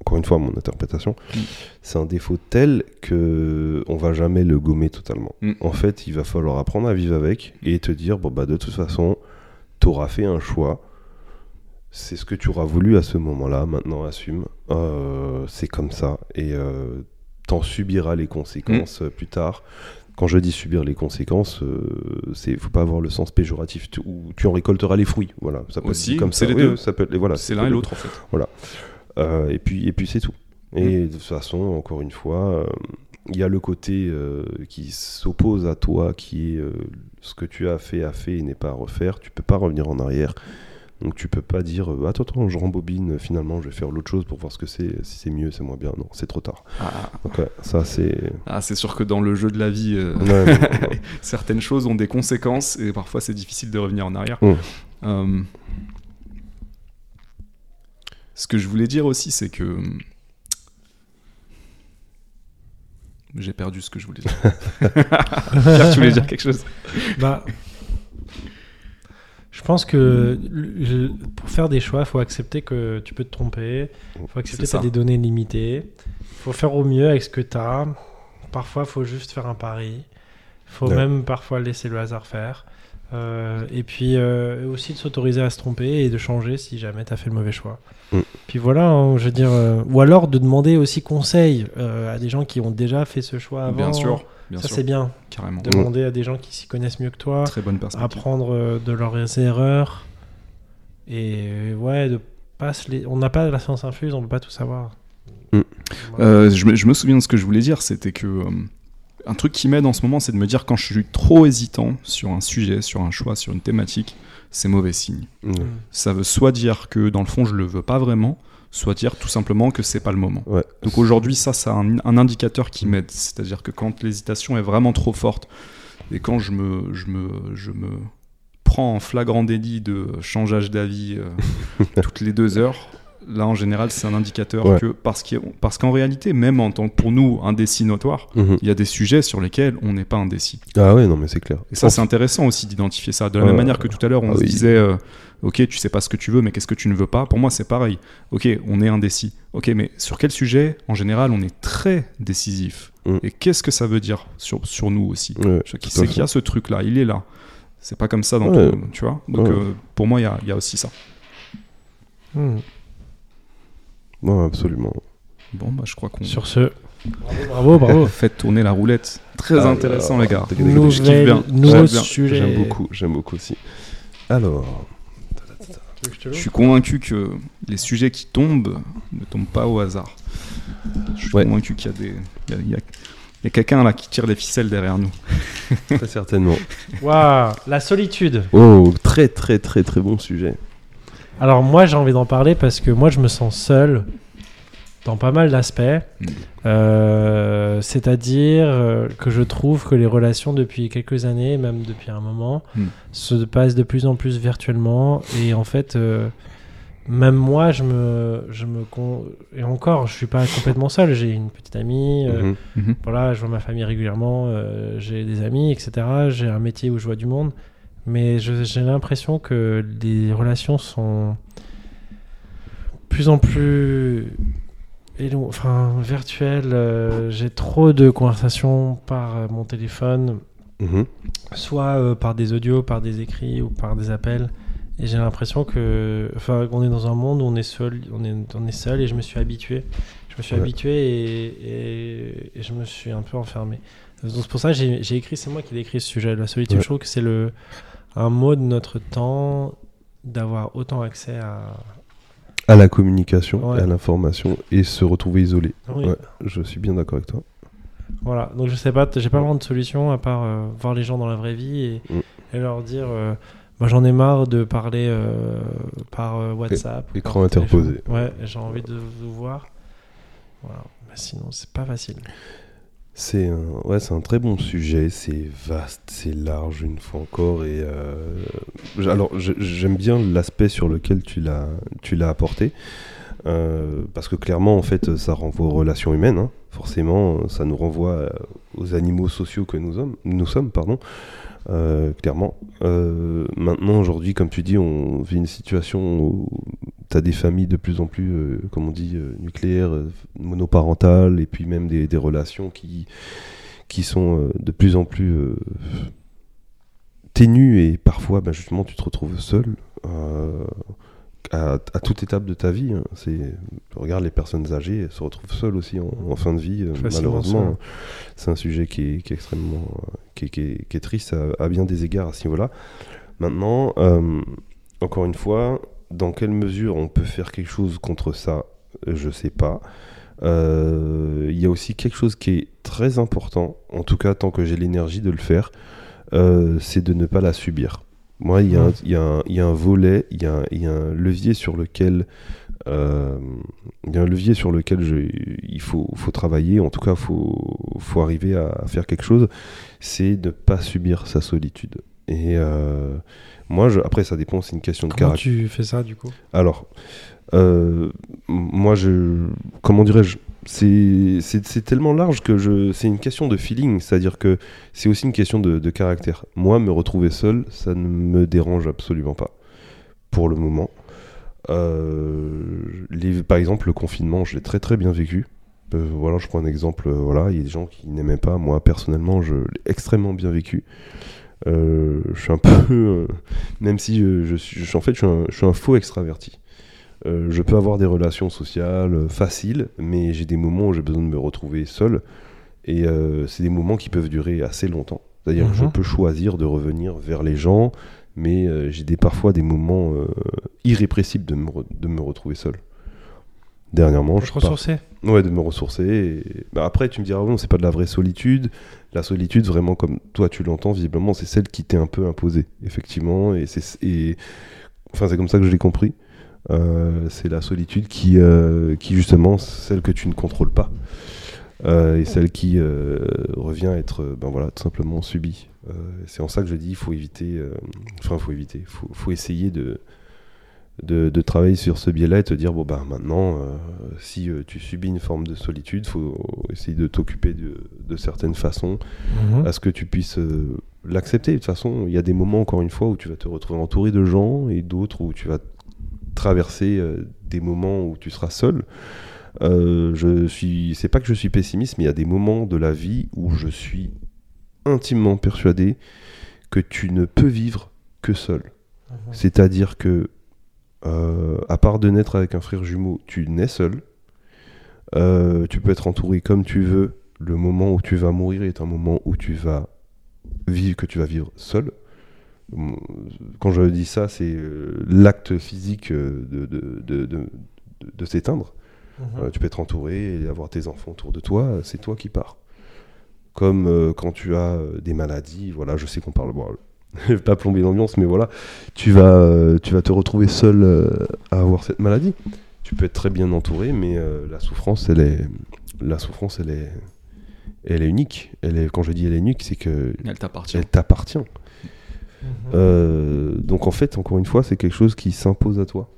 encore une fois mon interprétation, Mm. c'est un défaut tel que on va jamais le gommer totalement. Mm. En fait, il va falloir apprendre à vivre avec et te dire bon bah de toute façon, tu auras fait un choix. C'est ce que tu auras voulu à ce moment-là. Maintenant, assume. Euh, c'est comme ça et euh, t'en subiras les conséquences euh, plus tard. Quand je dis subir les conséquences, euh, c'est faut pas avoir le sens péjoratif. Tu, ou tu en récolteras les fruits. Voilà, ça peut Aussi, être comme c'est ça. les Oui, deux. oui, ça peut être voilà. C'est l'un et l'autre en fait. euh, et puis, et puis c'est tout. Et de toute façon, encore une fois, euh, il y a le côté qui s'oppose à toi, qui est ce que tu as fait, a fait et n'est pas à refaire. Tu peux pas revenir en arrière. Donc tu peux pas dire euh, attends, attends, je rembobine, finalement je vais faire l'autre chose pour voir ce que c'est, si c'est mieux, c'est moins bien. Non, c'est trop tard. Ah, Donc ouais, ça c'est. ah, c'est sûr que dans le jeu de la vie, euh, Ouais, non, non, non. certaines choses ont des conséquences et parfois c'est difficile de revenir en arrière. Mm. Euh, ce que je voulais dire aussi, c'est que j'ai perdu ce que je voulais dire. Pierre, tu voulais dire quelque chose? Bah, pense que le- pour faire des choix, il faut accepter que tu peux te tromper. Il faut accepter que tu as des données limitées. Il faut faire au mieux avec ce que tu as. Parfois, il faut juste faire un pari. Il faut Ouais. même parfois laisser le hasard faire. Euh, et puis euh, aussi de s'autoriser à se tromper et de changer si jamais tu as fait le mauvais choix. Mm. Puis voilà, hein, je veux dire, euh, ou alors de demander aussi conseil à des gens qui ont déjà fait ce choix avant. Bien sûr, bien ça c'est bien. carrément. Demander à des gens qui s'y connaissent mieux que toi Très bonne perspective. apprendre euh, de leurs erreurs et euh, ouais de pas se les... on n'a pas la science infuse on peut pas tout savoir Mm. Voilà. Euh, je, me, je me souviens de ce que je voulais dire, c'était que euh, un truc qui m'aide en ce moment, c'est de me dire quand je suis trop hésitant sur un sujet, sur un choix, sur une thématique, c'est mauvais signe. Mm. Ça veut soit dire que dans le fond je le veux pas vraiment, soit dire tout simplement que c'est pas le moment. Ouais. Donc aujourd'hui, ça, c'est un, un indicateur qui m'aide. C'est-à-dire que quand l'hésitation est vraiment trop forte et quand je me, je me, je me prends en flagrant délit de changeage d'avis euh, toutes les deux heures, là en général, c'est un indicateur Ouais. que parce qu'en réalité, même en tant que pour nous indécis notoire, Mhm. il y a des sujets sur lesquels on n'est pas indécis. Ah ouais, non mais c'est clair. Et ça, c'est intéressant aussi d'identifier ça. De la même manière que tout à l'heure, on Ah se oui. disait, euh, ok, tu sais pas ce que tu veux, mais qu'est-ce que tu ne veux pas? Pour moi, c'est pareil. Ok, on est indécis. Ok, mais sur quel sujet En général, on est très décisif? Mm. Et qu'est-ce que ça veut dire sur, sur nous aussi? Ouais, Qui c'est qu'il y a ce truc-là Il est là. C'est pas comme ça dans Ouais. tout, tu vois? Donc, Ouais. euh, pour moi, il y a, il y a aussi ça. Hmm. Non, absolument. Bon, bah, je crois qu'on. sur ce bravo bravo Faites tourner la roulette. Très Ah, intéressant, les gars. alors, Je kiffe Nouvelle- bien. nouveau sujet J'aime beaucoup, j'aime beaucoup aussi. Alors, je suis convaincu que les sujets qui tombent ne tombent pas au hasard. Je suis Ouais. convaincu qu'il y a des. Il y a, il y a- il y a quelqu'un là qui tire les ficelles derrière nous. très certainement. Waouh, la solitude Oh, très très très très bon sujet. Alors moi j'ai envie d'en parler parce que moi je me sens seul dans pas mal d'aspects Mm. Euh, c'est-à-dire euh, que je trouve que les relations depuis quelques années même depuis un moment Mm. se passent de plus en plus virtuellement et en fait euh, même moi je me je me con- et encore je suis pas complètement seul j'ai une petite amie euh, Mhm. Mhm. voilà je vois ma famille régulièrement euh, j'ai des amis etc j'ai un métier où je vois du monde mais j'ai l'impression que les relations sont plus en plus élo- enfin virtuelles euh, j'ai trop de conversations par euh, mon téléphone Mhm. soit euh, par des audios, par des écrits ou par des appels. Et j'ai l'impression que, enfin, qu'on est dans un monde où on est seul, on est, on est seul. Et je me suis habitué. Je me suis Ouais. habitué et, et- et je me suis un peu enfermé. Donc c'est pour ça que j'ai j'ai écrit, c'est moi qui ai écrit ce sujet. La solitude, Ouais. je trouve que c'est le un mot de notre temps d'avoir autant accès à. À la communication, Ouais. et à l'information et se retrouver isolé. Oui. Ouais, je suis bien d'accord avec toi. Voilà. Donc je sais pas, j'ai pas vraiment de solution à part euh, voir les gens dans la vraie vie et, Mm. et leur dire. euh, j'en ai marre de parler euh, par euh, WhatsApp. écran par interposé. Ouais, j'ai envie de vous voir. Voilà. Mais sinon, c'est pas facile. C'est un, ouais, c'est un très bon sujet, c'est vaste, c'est large une fois encore. Et euh, alors j'aime bien l'aspect sur lequel tu l'as, tu l'as apporté, euh, parce que clairement en fait ça renvoie aux relations humaines. hein. Forcément, ça nous renvoie euh, aux animaux sociaux que nous sommes, nous sommes pardon. Euh, clairement. Euh, maintenant, aujourd'hui, comme tu dis, on vit une situation où tu as des familles de plus en plus, euh, comme on dit, euh, nucléaires, monoparentales, et puis même des, relations qui, qui sont de plus en plus ténues, et parfois, bah, justement, tu te retrouves seul. À, à toute étape de ta vie, hein. c'est regarde les personnes âgées, elles se retrouvent seules aussi en, en fin de vie, euh, Facilement malheureusement. C'est un sujet qui est, qui est extrêmement, euh, qui est, qui est- qui est triste à, à bien des égards à ce niveau-là. Maintenant, euh, encore une fois, dans quelle mesure on peut faire quelque chose contre ça, je sais pas. Euh, Il y a aussi quelque chose qui est très important, en tout cas tant que j'ai l'énergie de le faire, euh, c'est de ne pas la subir. Moi, il y, a un- y, y a volet, il y, a un- il y a un levier sur lequel euh, il y a un levier sur lequel je- il faut, faut travailler, en tout cas, il faut, faut arriver à faire quelque chose, c'est de ne pas subir sa solitude. Et euh, moi, je, après, ça dépend, c'est une question de Comment caractère. tu fais ça du coup? Alors, moi, je. Comment dirais-je c'est, tellement large que c'est une question de feeling, c'est-à-dire que c'est aussi une question de, caractère. Moi, me retrouver seul, ça ne me dérange absolument pas, pour le moment. Euh, par exemple, le confinement, je l'ai très très bien vécu. Euh, voilà, je prends un exemple. euh, voilà, il y a des gens qui n'aimaient pas. Moi, personnellement, je l'ai extrêmement bien vécu. Euh, je suis un peu, euh, même si en fait, je suis un faux extraverti. Euh, je peux avoir des relations sociales euh, faciles, mais j'ai des moments où j'ai besoin de me retrouver seul. Et euh, c'est des moments qui peuvent durer assez longtemps. C'est-à-dire que je Mhm. peux choisir de revenir vers les gens, mais euh, j'ai des, parfois des moments irrépressibles de me, de me retrouver seul. Dernièrement, je ressourcer Ouais, de me ressourcer. et- bah, après, tu me diras, non, c'est pas de la vraie solitude. La solitude, vraiment, comme toi tu l'entends, visiblement, c'est celle qui t'est un peu imposée, effectivement. Et c'est, et... Enfin, c'est comme ça que je l'ai compris. Euh, c'est la solitude qui, euh, qui, justement, celle que tu ne contrôles pas. Euh, et celle qui revient à être, ben voilà, tout simplement subie. C'est en ça que je dis, il faut éviter, enfin, il faut éviter, il faut, faut essayer de, de, de travailler sur ce biais-là et te dire, bon, bah maintenant, euh, si euh, tu subis une forme de solitude, faut essayer de t'occuper de, de certaines façons Mhm. à ce que tu puisses euh, l'accepter. De toute façon, il y a des moments, encore une fois, où tu vas te retrouver entouré de gens et d'autres où tu vas traverser euh, des moments où tu seras seul. Euh, je suis, c'est pas que je suis pessimiste, mais il y a des moments de la vie où je suis intimement persuadé que tu ne peux vivre que seul. Mhm. C'est-à-dire que, euh, à part de naître avec un frère jumeau, tu nais seul. Euh, tu peux être entouré comme tu veux. Le moment où tu vas mourir est un moment où tu vas vivre, que tu vas vivre seul. Quand je dis ça, c'est euh, l'acte physique euh, de, de, de, de- de- de s'éteindre. Mhm. Euh, tu peux être entouré et avoir tes enfants autour de toi, c'est toi qui pars. Comme euh, quand tu as des maladies, voilà, je sais qu'on parle, bon, je vais pas plomber l'ambiance, mais voilà, tu vas, tu vas te retrouver seul euh, à avoir cette maladie. Tu peux être très bien entouré, mais euh, la souffrance, elle est, la souffrance, elle est, elle est unique. Elle est, quand je dis elle est unique, c'est que Elle t'appartient. Mhm. Euh, donc en fait, encore une fois, c'est quelque chose qui s'impose à toi.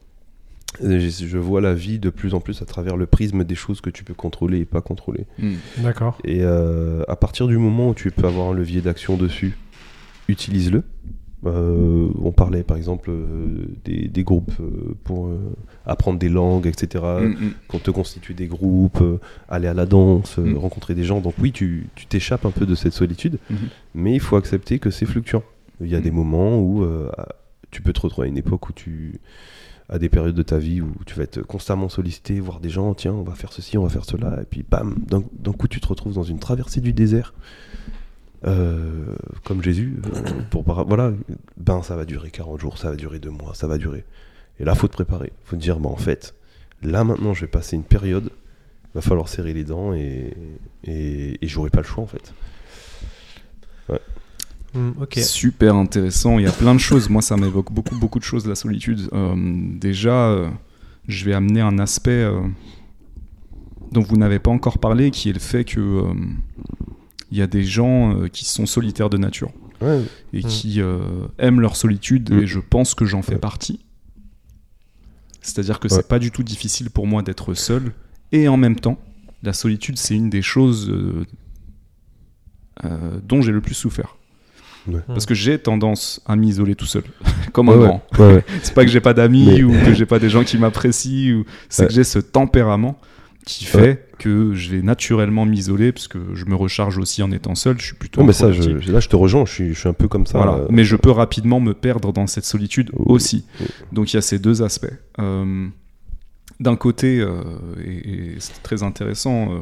Et Je, je vois la vie de plus en plus à travers le prisme des choses que tu peux contrôler et pas contrôler. Hmm. D'accord. Et euh, à partir du moment où tu peux avoir un levier d'action dessus, utilise-le. Euh, on parlait par exemple euh, des, des groupes euh, pour euh, apprendre des langues, etc. Hmm, hmm. Qu'on te constitue des groupes, euh, aller à la danse, euh, Mm. rencontrer des gens. Donc oui, tu tu t'échappes un peu de cette solitude, Mhm. mais il faut accepter que c'est fluctuant. Il y a Mm. des moments où euh, tu peux te retrouver à une époque où tu à des périodes de ta vie où tu vas être constamment sollicité, voir des gens, tiens, on va faire ceci, on va faire cela, et puis bam, d'un coup tu te retrouves dans une traversée du désert, euh, comme Jésus, euh, pour voilà, ben ça va durer 40 jours, ça va durer 2 mois, ça va durer. Et là, faut te préparer, faut te dire, bah en fait, là maintenant je vais passer une période, va falloir serrer les dents et, et, et j'aurai pas le choix en fait. Mm. Super intéressant. Il y a plein de choses. Moi, ça m'évoque beaucoup, beaucoup de choses, la solitude. Euh, déjà, euh, je vais amener un aspect euh, dont vous n'avez pas encore parlé, qui est le fait que euh, Il y a des gens euh, qui sont solitaires de nature Ouais. et Mm. qui euh, aiment leur solitude Mm. et je pense que j'en fais Ouais. partie. C'est-à-dire que Ouais. c'est pas du tout difficile pour moi d'être seul et en même temps, la solitude c'est une des choses euh, euh, dont j'ai le plus souffert. Ouais. Parce que j'ai tendance à m'isoler tout seul, comme un Ouais, grand. Ouais. C'est pas que j'ai pas d'amis Mais- ou que j'ai pas des gens qui m'apprécient, ou c'est que j'ai ce tempérament qui fait Ouais. que je vais naturellement m'isoler parce que je me recharge aussi en étant seul. Je suis plutôt Non, mais ça, je, là, je te rejoins. Je suis, je suis un peu comme ça. Voilà. euh, Mais je peux rapidement me perdre dans cette solitude Oui. aussi. Oui. Donc il y a ces deux aspects. Euh, D'un côté, euh, et, et c'est très intéressant, euh,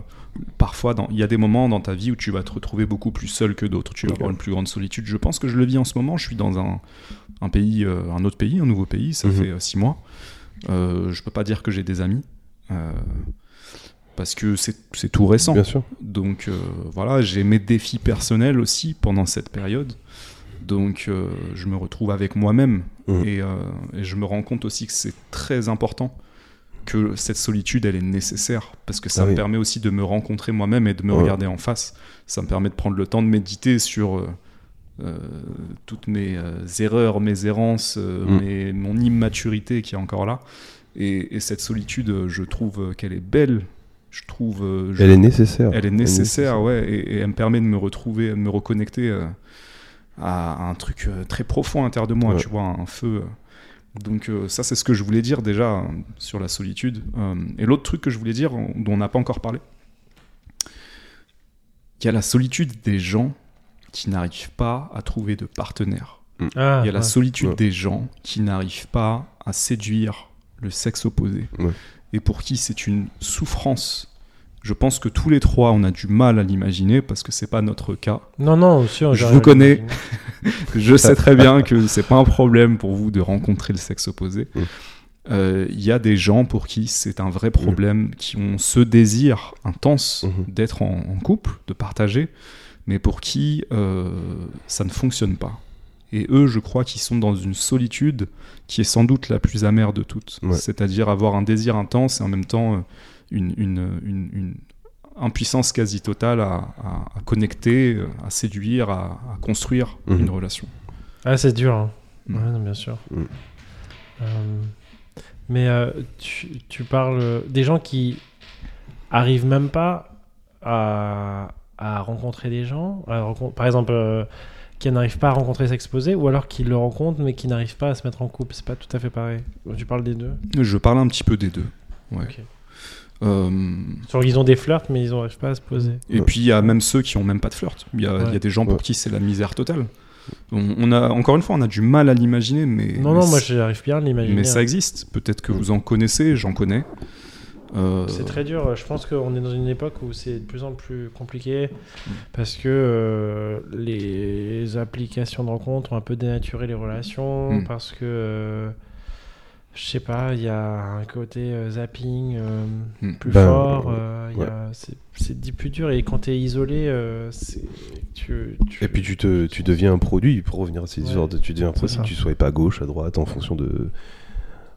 parfois il y a des moments dans ta vie où tu vas te retrouver beaucoup plus seul que d'autres. Tu vas avoir une plus grande solitude. Je pense que je le vis en ce moment. Je suis dans un, un pays, euh, un autre pays, un nouveau pays. Ça Mhm. fait six mois. Je peux pas dire que j'ai des amis. parce que c'est tout récent. Bien sûr. Donc voilà, j'ai mes défis personnels aussi pendant cette période. Donc euh, je me retrouve avec moi-même Mhm. et, euh, et je me rends compte aussi que c'est très important que cette solitude elle est nécessaire parce que ça Ah me oui. permet aussi de me rencontrer moi-même et de me Ouais. regarder en face. Ça me permet de prendre le temps de méditer sur euh, euh, toutes mes euh, erreurs, mes errances, mes- mon immaturité qui est encore là. Et, et cette solitude, je trouve qu'elle est belle. Je trouve, je- Elle est nécessaire. elle est nécessaire, ouais, et, et elle me permet de me retrouver, de me reconnecter à, un truc très profond à l'intérieur de moi, Ouais. tu vois, un feu. Donc euh, ça, c'est ce que je voulais dire déjà euh, sur la solitude. Euh, et l'autre truc que je voulais dire, dont on n'a pas encore parlé, il y a la solitude des gens qui n'arrivent pas à trouver de partenaire. Ah, Il y a la ouais. solitude Ouais. des gens qui n'arrivent pas à séduire le sexe opposé. Ouais. Et pour qui c'est une souffrance. Je pense que tous les trois, on a du mal à l'imaginer parce que c'est pas notre cas. Non, non, sûr. Je vous connais. Je sais très bien que c'est pas un problème pour vous de rencontrer le sexe opposé. Mm. Euh, Il y a des gens pour qui c'est un vrai problème, qui ont ce désir intense Mhm. d'être en, en couple, de partager, mais pour qui euh, ça ne fonctionne pas. Et eux, je crois qu'ils sont dans une solitude qui est sans doute la plus amère de toutes. Ouais. C'est-à-dire avoir un désir intense et en même temps euh, une, une- une- une impuissance quasi totale à, à- à connecter, à séduire, à, à construire Mhm. une relation. Ah, c'est dur. hein. Mm. Ouais, non, bien sûr. Mm. Euh, mais euh, tu, tu parles des gens qui arrivent même pas à, à rencontrer des gens. par exemple, euh, qui n'arrivent pas à rencontrer s'exposer, ou alors qui le rencontrent mais qui n'arrivent pas à se mettre en couple. C'est pas tout à fait pareil. Tu parles des deux? Je parle un petit peu des deux. Ouais. Ok. Euh, Sur ils ont des flirts mais ils n'arrivent pas à se poser. et Ouais. puis il y a même ceux qui ont même pas de flirt. Il y, a- y des gens pour Ouais. qui c'est la misère totale. On, on a encore une fois, on a du mal à l'imaginer, mais Non, mais non, moi j'arrive bien à l'imaginer. mais ça hein. existe. Peut-être que vous en connaissez, j'en connais. Euh, C'est très dur. Je pense qu'on est dans une époque où c'est de plus en plus compliqué Mm. parce que euh, les applications de rencontres ont un peu dénaturé les relations Mm. parce que euh, je sais pas, il y a un côté euh, zapping euh, Mm. plus Ben, fort. euh, c'est- dit plus dur et quand t'es isolé, euh, c'est- tu, tu- Et puis tu, te, tu deviens un produit, pour revenir à ces Ouais. histoires de tu deviens un produit, tu sois pas à gauche, à droite, en fonction de...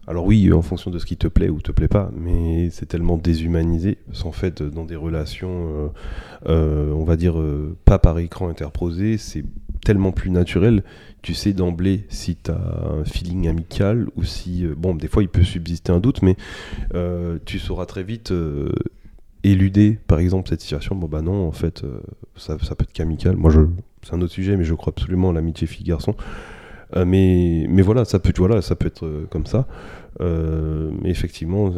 Alors oui, en fonction de ce qui te plaît ou te plaît pas, mais c'est tellement déshumanisé, parce qu'en fait, dans des relations, euh, euh, on va dire, euh, pas par écran interposé, c'est tellement plus naturel, tu sais d'emblée si tu as un feeling amical ou si... euh, bon, des fois, il peut subsister un doute, mais euh, tu sauras très vite... euh, éluder par exemple cette situation. Bon bah non en fait ça, peut être qu'amical. Moi je c'est un autre sujet mais je crois absolument à l'amitié fille garçon Euh, mais mais voilà ça peut voilà ça peut être comme ça. Mais effectivement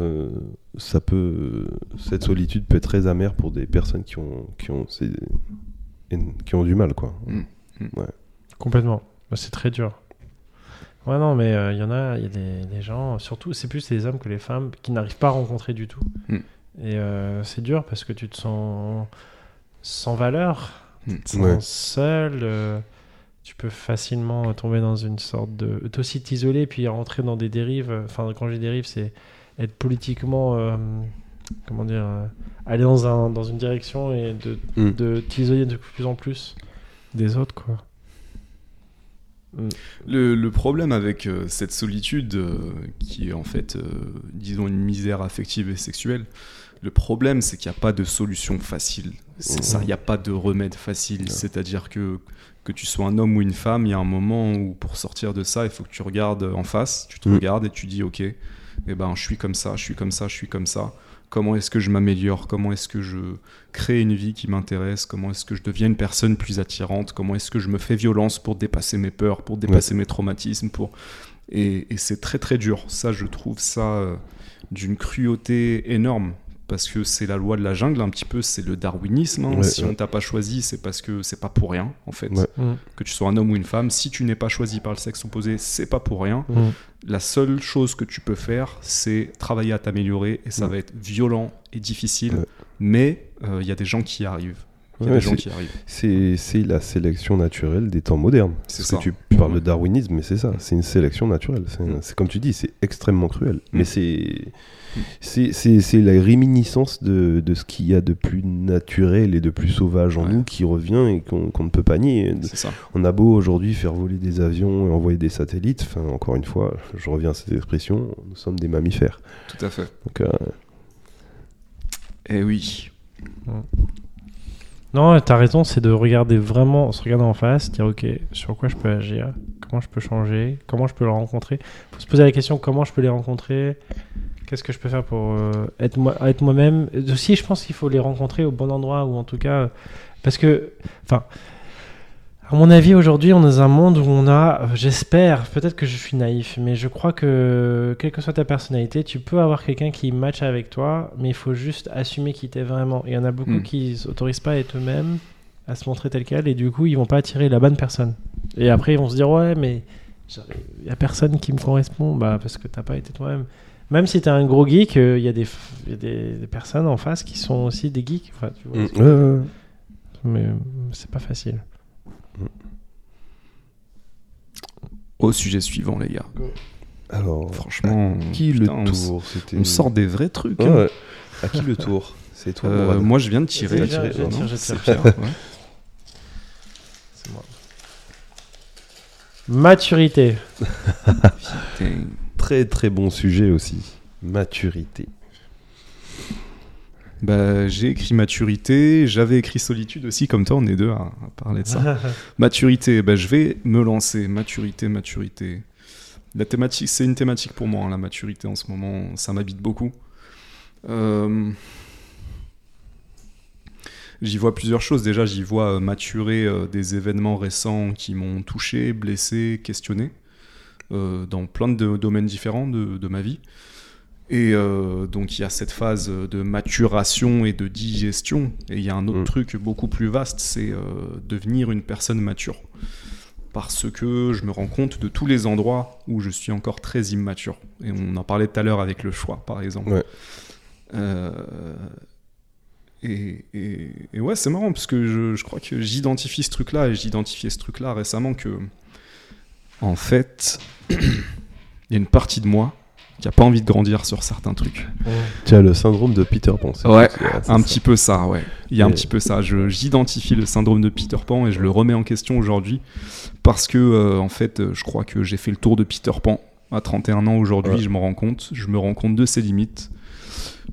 ça peut cette solitude peut être très amère pour des personnes qui ont qui ont qui ont du mal quoi Complètement. Bah, C'est très dur. Ouais, non, mais euh, il y en a, il y a des, des gens, surtout, c'est plus les hommes que les femmes, qui n'arrivent pas à rencontrer du tout. Mm. Et euh, c'est dur parce que tu te sens sans valeur, Mm. tu te sens Ouais. seul. euh, tu peux facilement tomber dans une sorte de. Toi aussi t'isoler, puis rentrer dans des dérives. Enfin, quand j'ai dérive, c'est être politiquement. euh, comment dire euh, Aller dans, un, dans une direction et de, Mm. de t'isoler de plus en plus des autres, quoi. Mm. Le, le problème avec euh, cette solitude, euh, qui est en fait, euh, disons, une misère affective et sexuelle, le problème, c'est qu'il n'y a pas de solution facile. C'est Mhm. ça, il n'y a pas de remède facile. C'est-à-dire que que tu sois un homme ou une femme, il y a un moment où pour sortir de ça, il faut que tu regardes en face, tu te Mhm. regardes et tu dis, ok, eh ben, je suis comme ça, je suis comme ça, je suis comme ça. Comment est-ce que je m'améliore Comment est-ce que je crée une vie qui m'intéresse Comment est-ce que je deviens une personne plus attirante Comment est-ce que je me fais violence pour dépasser mes peurs, pour dépasser mes traumatismes pour... Et, et c'est très très dur. Ça, je trouve ça euh, d'une cruauté énorme. Parce que c'est la loi de la jungle, un petit peu, c'est le darwinisme. hein. Ouais, si ouais. on t'a pas choisi, c'est parce que c'est pas pour rien, en fait. Ouais. Mm. Que tu sois un homme ou une femme, si tu n'es pas choisi par le sexe opposé, c'est pas pour rien. Mm. La seule chose que tu peux faire, c'est travailler à t'améliorer, et ça Ouais. va être violent et difficile, Ouais. mais euh, il y a des gens qui y arrivent. Il y a Ouais, des gens c'est- qui y arrivent. C'est c'est la sélection naturelle des temps modernes. C'est ça. que tu, parles de darwinisme, mais c'est ça, c'est une sélection naturelle. C'est Mm. comme tu dis, c'est extrêmement cruel. Mm. Mais c'est la réminiscence de, de ce qu'il y a de plus naturel et de plus sauvage en Ouais. nous qui revient et qu'on ne peut pas nier. C'est ça. On a beau aujourd'hui faire voler des avions et envoyer des satellites, enfin, encore une fois, je reviens à cette expression, nous sommes des mammifères. Tout à fait. Donc, euh, Et oui. Non, t'as raison, c'est de regarder vraiment, se regarder en face, dire ok, sur quoi je peux agir, comment je peux changer, comment je peux le rencontrer. Faut se poser la question comment je peux les rencontrer, qu'est-ce que je peux faire pour euh, être moi, être moi-même. Aussi, je pense qu'il faut les rencontrer au bon endroit ou en tout cas, parce que, enfin, à mon avis, aujourd'hui, on est dans un monde où on a, euh, j'espère, peut-être que je suis naïf, mais je crois que quelle que soit ta personnalité, tu peux avoir quelqu'un qui match avec toi, mais il faut juste assumer qui t'es vraiment. Et il y en a beaucoup Mm. qui s'autorisent pas à être eux-mêmes, à se montrer tel quel, et du coup, ils vont pas attirer la bonne personne. Et après, ils vont se dire, ouais, mais il y a personne qui me correspond, bah, parce que t'as pas été toi-même. Même si t'es un gros geek, euh, il y a, des, f- il y a des, des personnes en face qui sont aussi des geeks. Enfin, tu vois, mm, ouais. Mais euh, c'est pas facile. Au sujet suivant, les gars. Alors, Franchement, qui putain, le tour C'était On sort des vrais trucs. Ouais, hein. ouais. À qui le tour C'est toi, Euh, moi, je viens de tirer. Je C'est. Pierre, ouais. Moi. Maturité. Très très bon sujet aussi. Maturité. Bah, j'ai écrit maturité, j'avais écrit solitude aussi, comme toi, on est deux à, à parler de ça. maturité, bah, je vais me lancer. Maturité, maturité. La thématique, c'est une thématique pour moi, hein, la maturité en ce moment, ça m'habite beaucoup. Euh, J'y vois plusieurs choses. Déjà, j'y vois euh, maturer euh, des événements récents qui m'ont touché, blessé, questionné, euh, dans plein de domaines différents de, de ma vie. Et euh, donc, il y a cette phase de maturation et de digestion. Et il y a un autre Mm. truc beaucoup plus vaste, c'est euh, devenir une personne mature. Parce que je me rends compte de tous les endroits où je suis encore très immature. Et on en parlait tout à l'heure avec le choix, par exemple. Ouais. Euh, et, et- et ouais, c'est marrant parce que je, je crois que j'identifie ce truc-là et j'identifiais ce truc-là récemment que, en fait, il y a une partie de moi qui a pas envie de grandir sur certains trucs. Tu as le syndrome de Peter Pan. c'est Ouais, Un ça. petit peu ça, ouais. Il y a un Et- petit peu ça. Je- J'identifie le syndrome de Peter Pan et je le remets en question aujourd'hui parce que, euh, en fait, euh, je crois que j'ai fait le tour de Peter Pan. À 31 ans aujourd'hui, Ouais. je me rends compte. Je me rends compte de ses limites.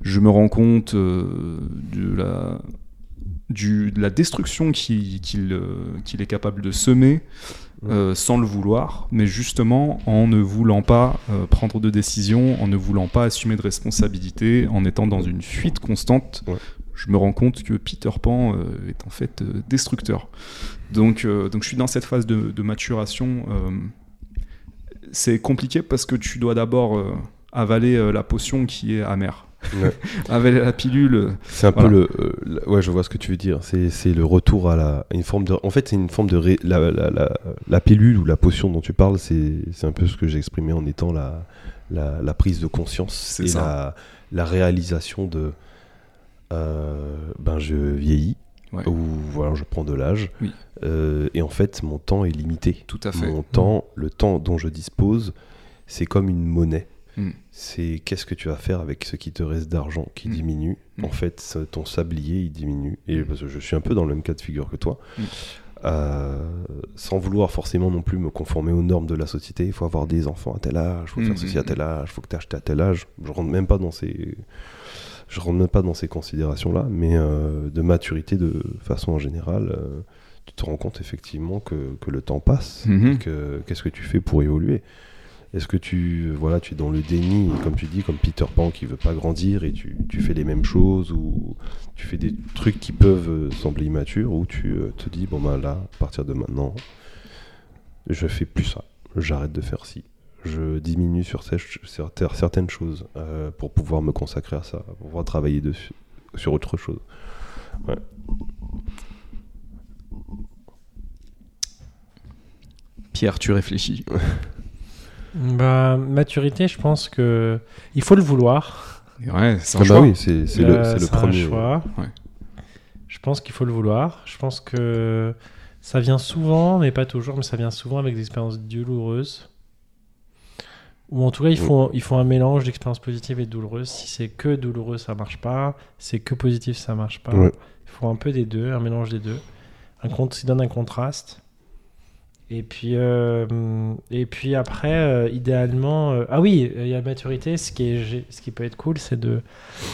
Je me rends compte euh, de, la, du, de la destruction qu'il qu'il, euh, qu'il est capable de semer euh, sans le vouloir, mais justement en ne voulant pas euh, prendre de décision, en ne voulant pas assumer de responsabilité, en étant dans une fuite constante. Ouais. Je me rends compte que Peter Pan euh, est en fait destructeur. Donc, donc je suis dans cette phase de, de maturation. c'est compliqué parce que tu dois d'abord avaler la potion qui est amère. Ouais. avaler la pilule. euh, C'est un Voilà. peu le. euh, ouais, je vois ce que tu veux dire. C'est le retour à la une forme de. En fait, c'est une forme de ré- la, la, la, la pilule ou la potion dont tu parles. C'est un peu ce que j'ai exprimé en étant la la, la prise de conscience C'est et ça. la la réalisation de. euh, ben, je vieillis Ouais. ou voilà, je prends de l'âge. Oui. Euh, et en fait, mon temps est limité. Tout à fait. Mon temps, le temps dont je dispose, c'est comme une monnaie. Mm. C'est qu'est-ce que tu vas faire avec ce qui te reste d'argent qui Mm. diminue. Mm. En fait, ton sablier, il diminue. Et parce que je suis un peu dans le même cas de figure que toi. Euh, sans vouloir forcément non plus me conformer aux normes de la société. Il faut avoir des enfants à tel âge, il faut faire ceci à tel âge, il faut que tu acheté à tel âge. Je rentre même pas dans ces, je rentre même pas dans ces considérations-là, mais euh, de maturité de façon en générale, euh, tu te rends compte effectivement que, que le temps passe. Mhm. et que qu'est-ce que tu fais pour évoluer Est-ce que tu, voilà, tu es dans le déni, comme tu dis, comme Peter Pan qui veut pas grandir et tu, tu fais les mêmes choses ou tu fais des trucs qui peuvent sembler immatures ou tu euh, te dis, bon bah là, à partir de maintenant, je fais plus ça, j'arrête de faire ci. Je diminue sur, certaines choses euh, pour pouvoir me consacrer à ça, pour pouvoir travailler dessus, sur autre chose. Pierre, tu réfléchis. Bah, maturité, je pense que il faut le vouloir. Ouais, c'est un Ah bah choix. oui, c'est c'est le, c'est le un premier. choix. Ouais. Je pense qu'il faut le vouloir. Je pense que ça vient souvent, mais pas toujours, mais ça vient souvent avec des expériences douloureuses. Ou en tout cas, il faut, il faut un mélange d'expériences positives et douloureuses. Si c'est que douloureux, ça marche pas. Si c'est que positif, ça marche pas. Ouais. Il faut un peu des deux, un mélange des deux. Un compte donne un contraste. Et puis, euh, et puis après, euh, idéalement, euh, ah oui, il y a la maturité. Ce qui, est, ce qui peut être cool, c'est de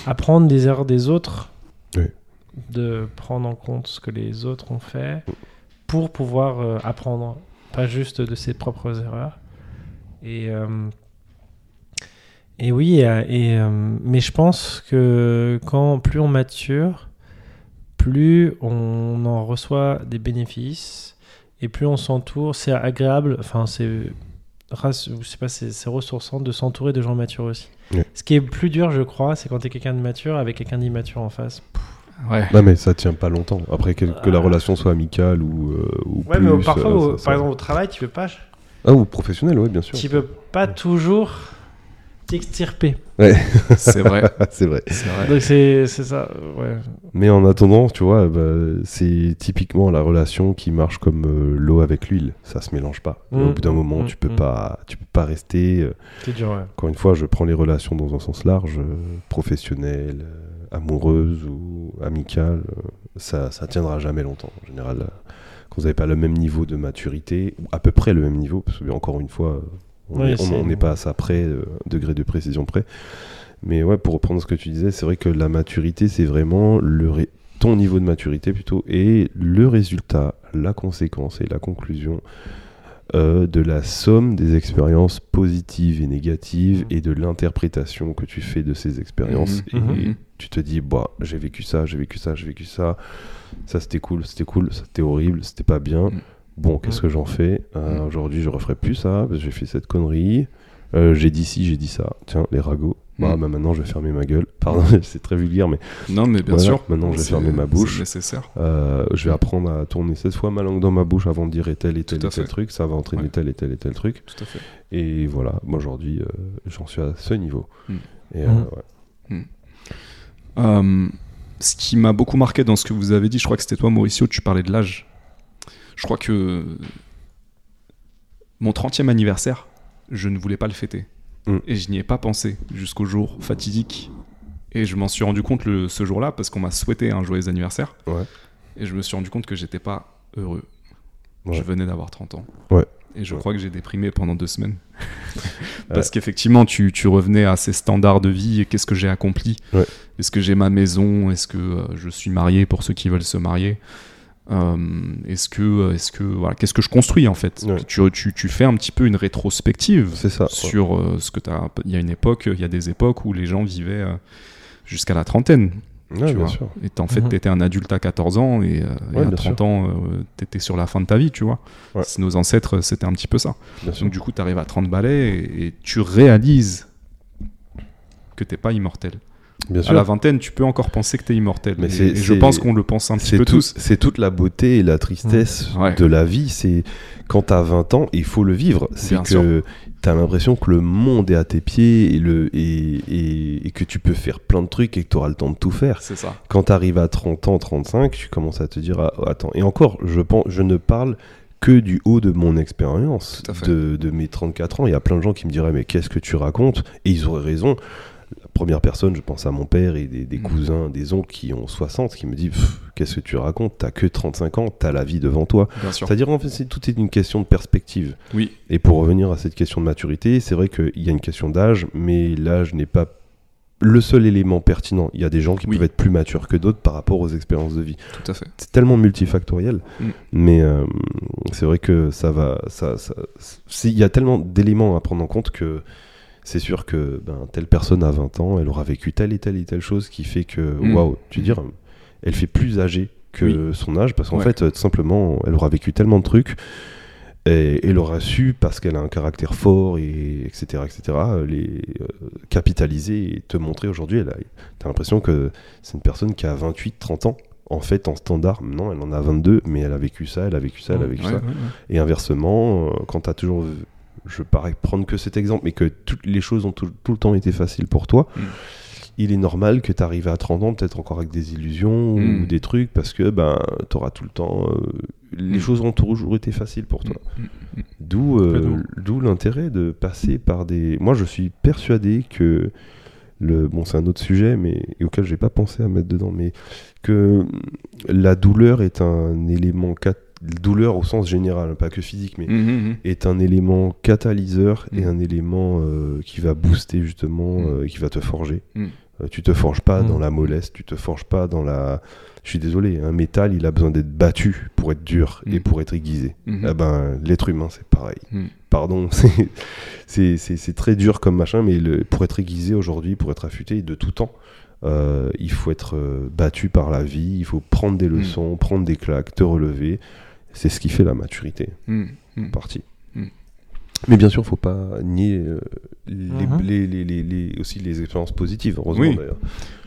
apprendre des erreurs des autres, Oui. de prendre en compte ce que les autres ont fait pour pouvoir apprendre, pas juste de ses propres erreurs. Et, et oui, et, et, mais je pense que quand plus on mature, plus on en reçoit des bénéfices et plus on s'entoure, c'est agréable, enfin c'est race- je sais pas, c'est ressourçant de s'entourer de gens matures aussi. Ouais. Ce qui est plus dur, je crois, c'est quand tu es quelqu'un de mature avec quelqu'un d'immature en face. Ouais. Non mais ça tient pas longtemps. Après que, que la Ah. relation soit amicale ou, euh, ou Ouais, plus, mais parfois, euh, au- ça- ça- par exemple, au travail, tu peux pas, Ah ou professionnel, ouais, bien sûr. tu peux pas toujours t'extirper. C'est vrai. c'est vrai. C'est vrai. Donc c'est c'est ça, ouais. Mais en attendant, tu vois, bah, c'est typiquement la relation qui marche comme euh, l'eau avec l'huile. Ça se mélange pas. Au bout d'un moment, mm, tu peux mm. pas, tu peux pas rester. euh, C'est dur, ouais. Encore une fois, je prends les relations dans un sens large, euh, professionnel, euh, amoureuse ou amicale. euh, ça, ça tiendra jamais longtemps. En général, euh, quand vous n'avez pas le même niveau de maturité, ou à peu près le même niveau, parce que encore une fois, euh, on Oui, n'est pas à ça près, euh, degré de précision près. Mais ouais, pour reprendre ce que tu disais, c'est vrai que la maturité, c'est vraiment le ré- ton niveau de maturité plutôt, et le résultat, la conséquence et la conclusion euh, de la somme des expériences positives et négatives et de l'interprétation que tu fais de ces expériences. Mhm. Et Mhm. tu te dis, bah, j'ai vécu ça, j'ai vécu ça, j'ai vécu ça, ça c'était cool, c'était cool, ça c'était horrible, c'était pas bien. Bon, qu'est-ce que j'en fais? Euh, Mhm. Aujourd'hui, je referai plus ça, parce que j'ai fait cette connerie. Euh, j'ai dit ci, j'ai dit ça. Tiens, les ragots. Bah, Mhm. bah, maintenant, je vais fermer ma gueule. Pardon, c'est très vulgaire, mais Non, mais bien Voilà, sûr. maintenant, je vais fermer ma bouche. C'est nécessaire. euh, je vais apprendre à tourner 16 fois ma langue dans ma bouche avant de dire et tel et tel et tel truc. Ça va entraîner Ouais. tel et tel et tel truc. Tout à fait. Et voilà, moi aujourd'hui, euh, j'en suis à ce niveau. Mm. Et Mm. ouais. Ce qui m'a beaucoup marqué dans ce que vous avez dit, je crois que c'était toi, Mauricio, tu parlais de l'âge. Je crois que mon 30e anniversaire, je ne voulais pas le fêter. Mm. Et je n'y ai pas pensé jusqu'au jour fatidique. Et je m'en suis rendu compte le, ce jour-là parce qu'on m'a souhaité un joyeux anniversaire. Ouais. Et je me suis rendu compte que j'étais pas heureux. Ouais. Je venais d'avoir 30 ans. Ouais. Et je crois que j'ai déprimé pendant deux semaines. Parce qu'effectivement, tu, tu revenais à ces standards de vie. et Qu'est-ce que j'ai accompli? Est-ce que j'ai ma maison? Est-ce que euh, je suis marié pour ceux qui veulent se marier? Euh, Est-ce que, est-ce que, voilà, qu'est-ce que je construis en fait? Ouais. tu, tu, tu fais un petit peu une rétrospective C'est ça. ouais. sur euh, ce que tu as. Il y a une époque, il y a des époques où les gens vivaient euh, jusqu'à la trentaine. Ouais, tu bien vois. sûr. Et en fait, tu étais un adulte à 14 ans et, euh, à bien 30 ans, tu étais sur la fin de ta vie, tu vois. Ouais. C'est- Nos ancêtres, c'était un petit peu ça. Bien sûr. Donc du coup, tu arrives à 30 balais et, et tu réalises que t'es pas immortel. Bien À la vingtaine, tu peux encore penser que t'es immortel. Mais Et- c'est- et je pense qu'on le pense un petit peu tout- tous. c'est toute la beauté et la tristesse Ouais. de la vie. C'est quand t'as 20 ans, il faut le vivre. C'est que t'as l'impression que le monde est à tes pieds et, le, et, et, et que tu peux faire plein de trucs et que tu auras le temps de tout faire. C'est ça. Quand t'arrives à 30 ans, 35, tu commences à te dire ah, attends. Et encore, je pense, je ne parle que du haut de mon expérience, de, de mes 34 ans. Il y a plein de gens qui me diraient mais qu'est-ce que tu racontes? Et ils auraient raison. Première personne, je pense à mon père et des, des Mhm. cousins, des oncles qui ont 60, qui me disent Qu'est-ce que tu racontes? T'as que 35 ans, t'as la vie devant toi. C'est-à-dire, en fait, c'est, tout est une question de perspective. Oui. Et pour revenir à cette question de maturité, c'est vrai qu'il y a une question d'âge, mais l'âge n'est pas le seul élément pertinent. Il y a des gens qui Oui. peuvent être plus matures que d'autres par rapport aux expériences de vie. Tout à fait. C'est tellement multifactoriel, Mm. mais euh, c'est vrai que ça va. Ça, ça- il y a tellement d'éléments à prendre en compte que c'est sûr que ben, telle personne à 20 ans, elle aura vécu telle et telle et telle chose qui fait que, Mm. waouh, tu veux dire, elle fait plus âgée que son âge parce qu'en Ouais. fait, euh, tout simplement, elle aura vécu tellement de trucs et elle aura su parce qu'elle a un caractère fort et etc etc les euh, capitaliser et te montrer aujourd'hui t'as l'impression que c'est une personne qui a 28 30 ans en fait en standard non elle en a 22 mais elle a vécu ça elle a vécu ça elle a vécu Ouais, ça ouais, ouais. et inversement euh, quand t'as toujours je parais prendre que cet exemple mais que toutes les choses ont tout, tout le temps été faciles pour toi Mm. il est normal que tu arrives à 30 ans peut-être encore avec des illusions Mm. ou des trucs parce que ben tu auras tout le temps euh, les Mm. choses ont toujours été faciles pour toi Mm, mm, mm. D'où euh, l'intérêt de passer par des. Moi, je suis persuadé que le bon, c'est un autre sujet, mais auquel j'ai pas pensé à mettre dedans, mais que la douleur est un élément douleur au sens général, pas que physique, mais Mhm, mhm. est un élément catalyseur et un élément euh, qui va booster justement, euh, qui va te forger. Mm. Euh, tu te forges pas Mm. dans la mollesse, tu te forges pas dans la. Je suis désolé, un métal, il a besoin d'être battu pour être dur et Mm. pour être aiguisé. Mhm. Eh ben, l'être humain, c'est pareil. Mm. Pardon, c'est- très dur comme machin, mais le- pour être aiguisé aujourd'hui, pour être affûté de tout temps, euh, il faut être euh, battu par la vie, il faut prendre des Mm. leçons, prendre des claques, te relever. C'est ce qui fait la maturité, Mm, mm. partie. Mais bien sûr, faut pas nier euh, les, Mhm. les- les- aussi les expériences positives, heureusement Oui. d'ailleurs.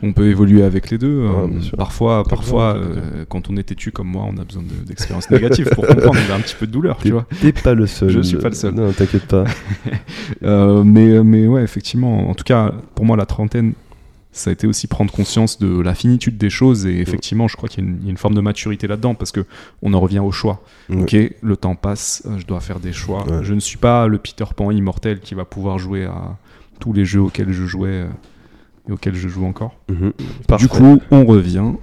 On peut évoluer avec les deux. Euh, sûr. parfois, parfois euh, quand on est têtu comme moi, on a besoin de- d'expériences négatives pour comprendre. On a un petit peu de douleur, tu vois. t'es pas le seul. Je suis pas le seul. Non, t'inquiète pas. Euh, mais, mais ouais, effectivement, en tout cas, pour moi, la trentaine, ça a été aussi prendre conscience de la finitude des choses. Et effectivement, je crois qu'il y, a une- il y a une forme de maturité là-dedans parce que on en revient au choix. Ouais. Ok, le temps passe, euh, je dois faire des choix. Ouais. Je ne suis pas le Peter Pan immortel qui va pouvoir jouer à tous les jeux auxquels je jouais euh, et auxquels je joue encore. Mhm. Du coup, on revient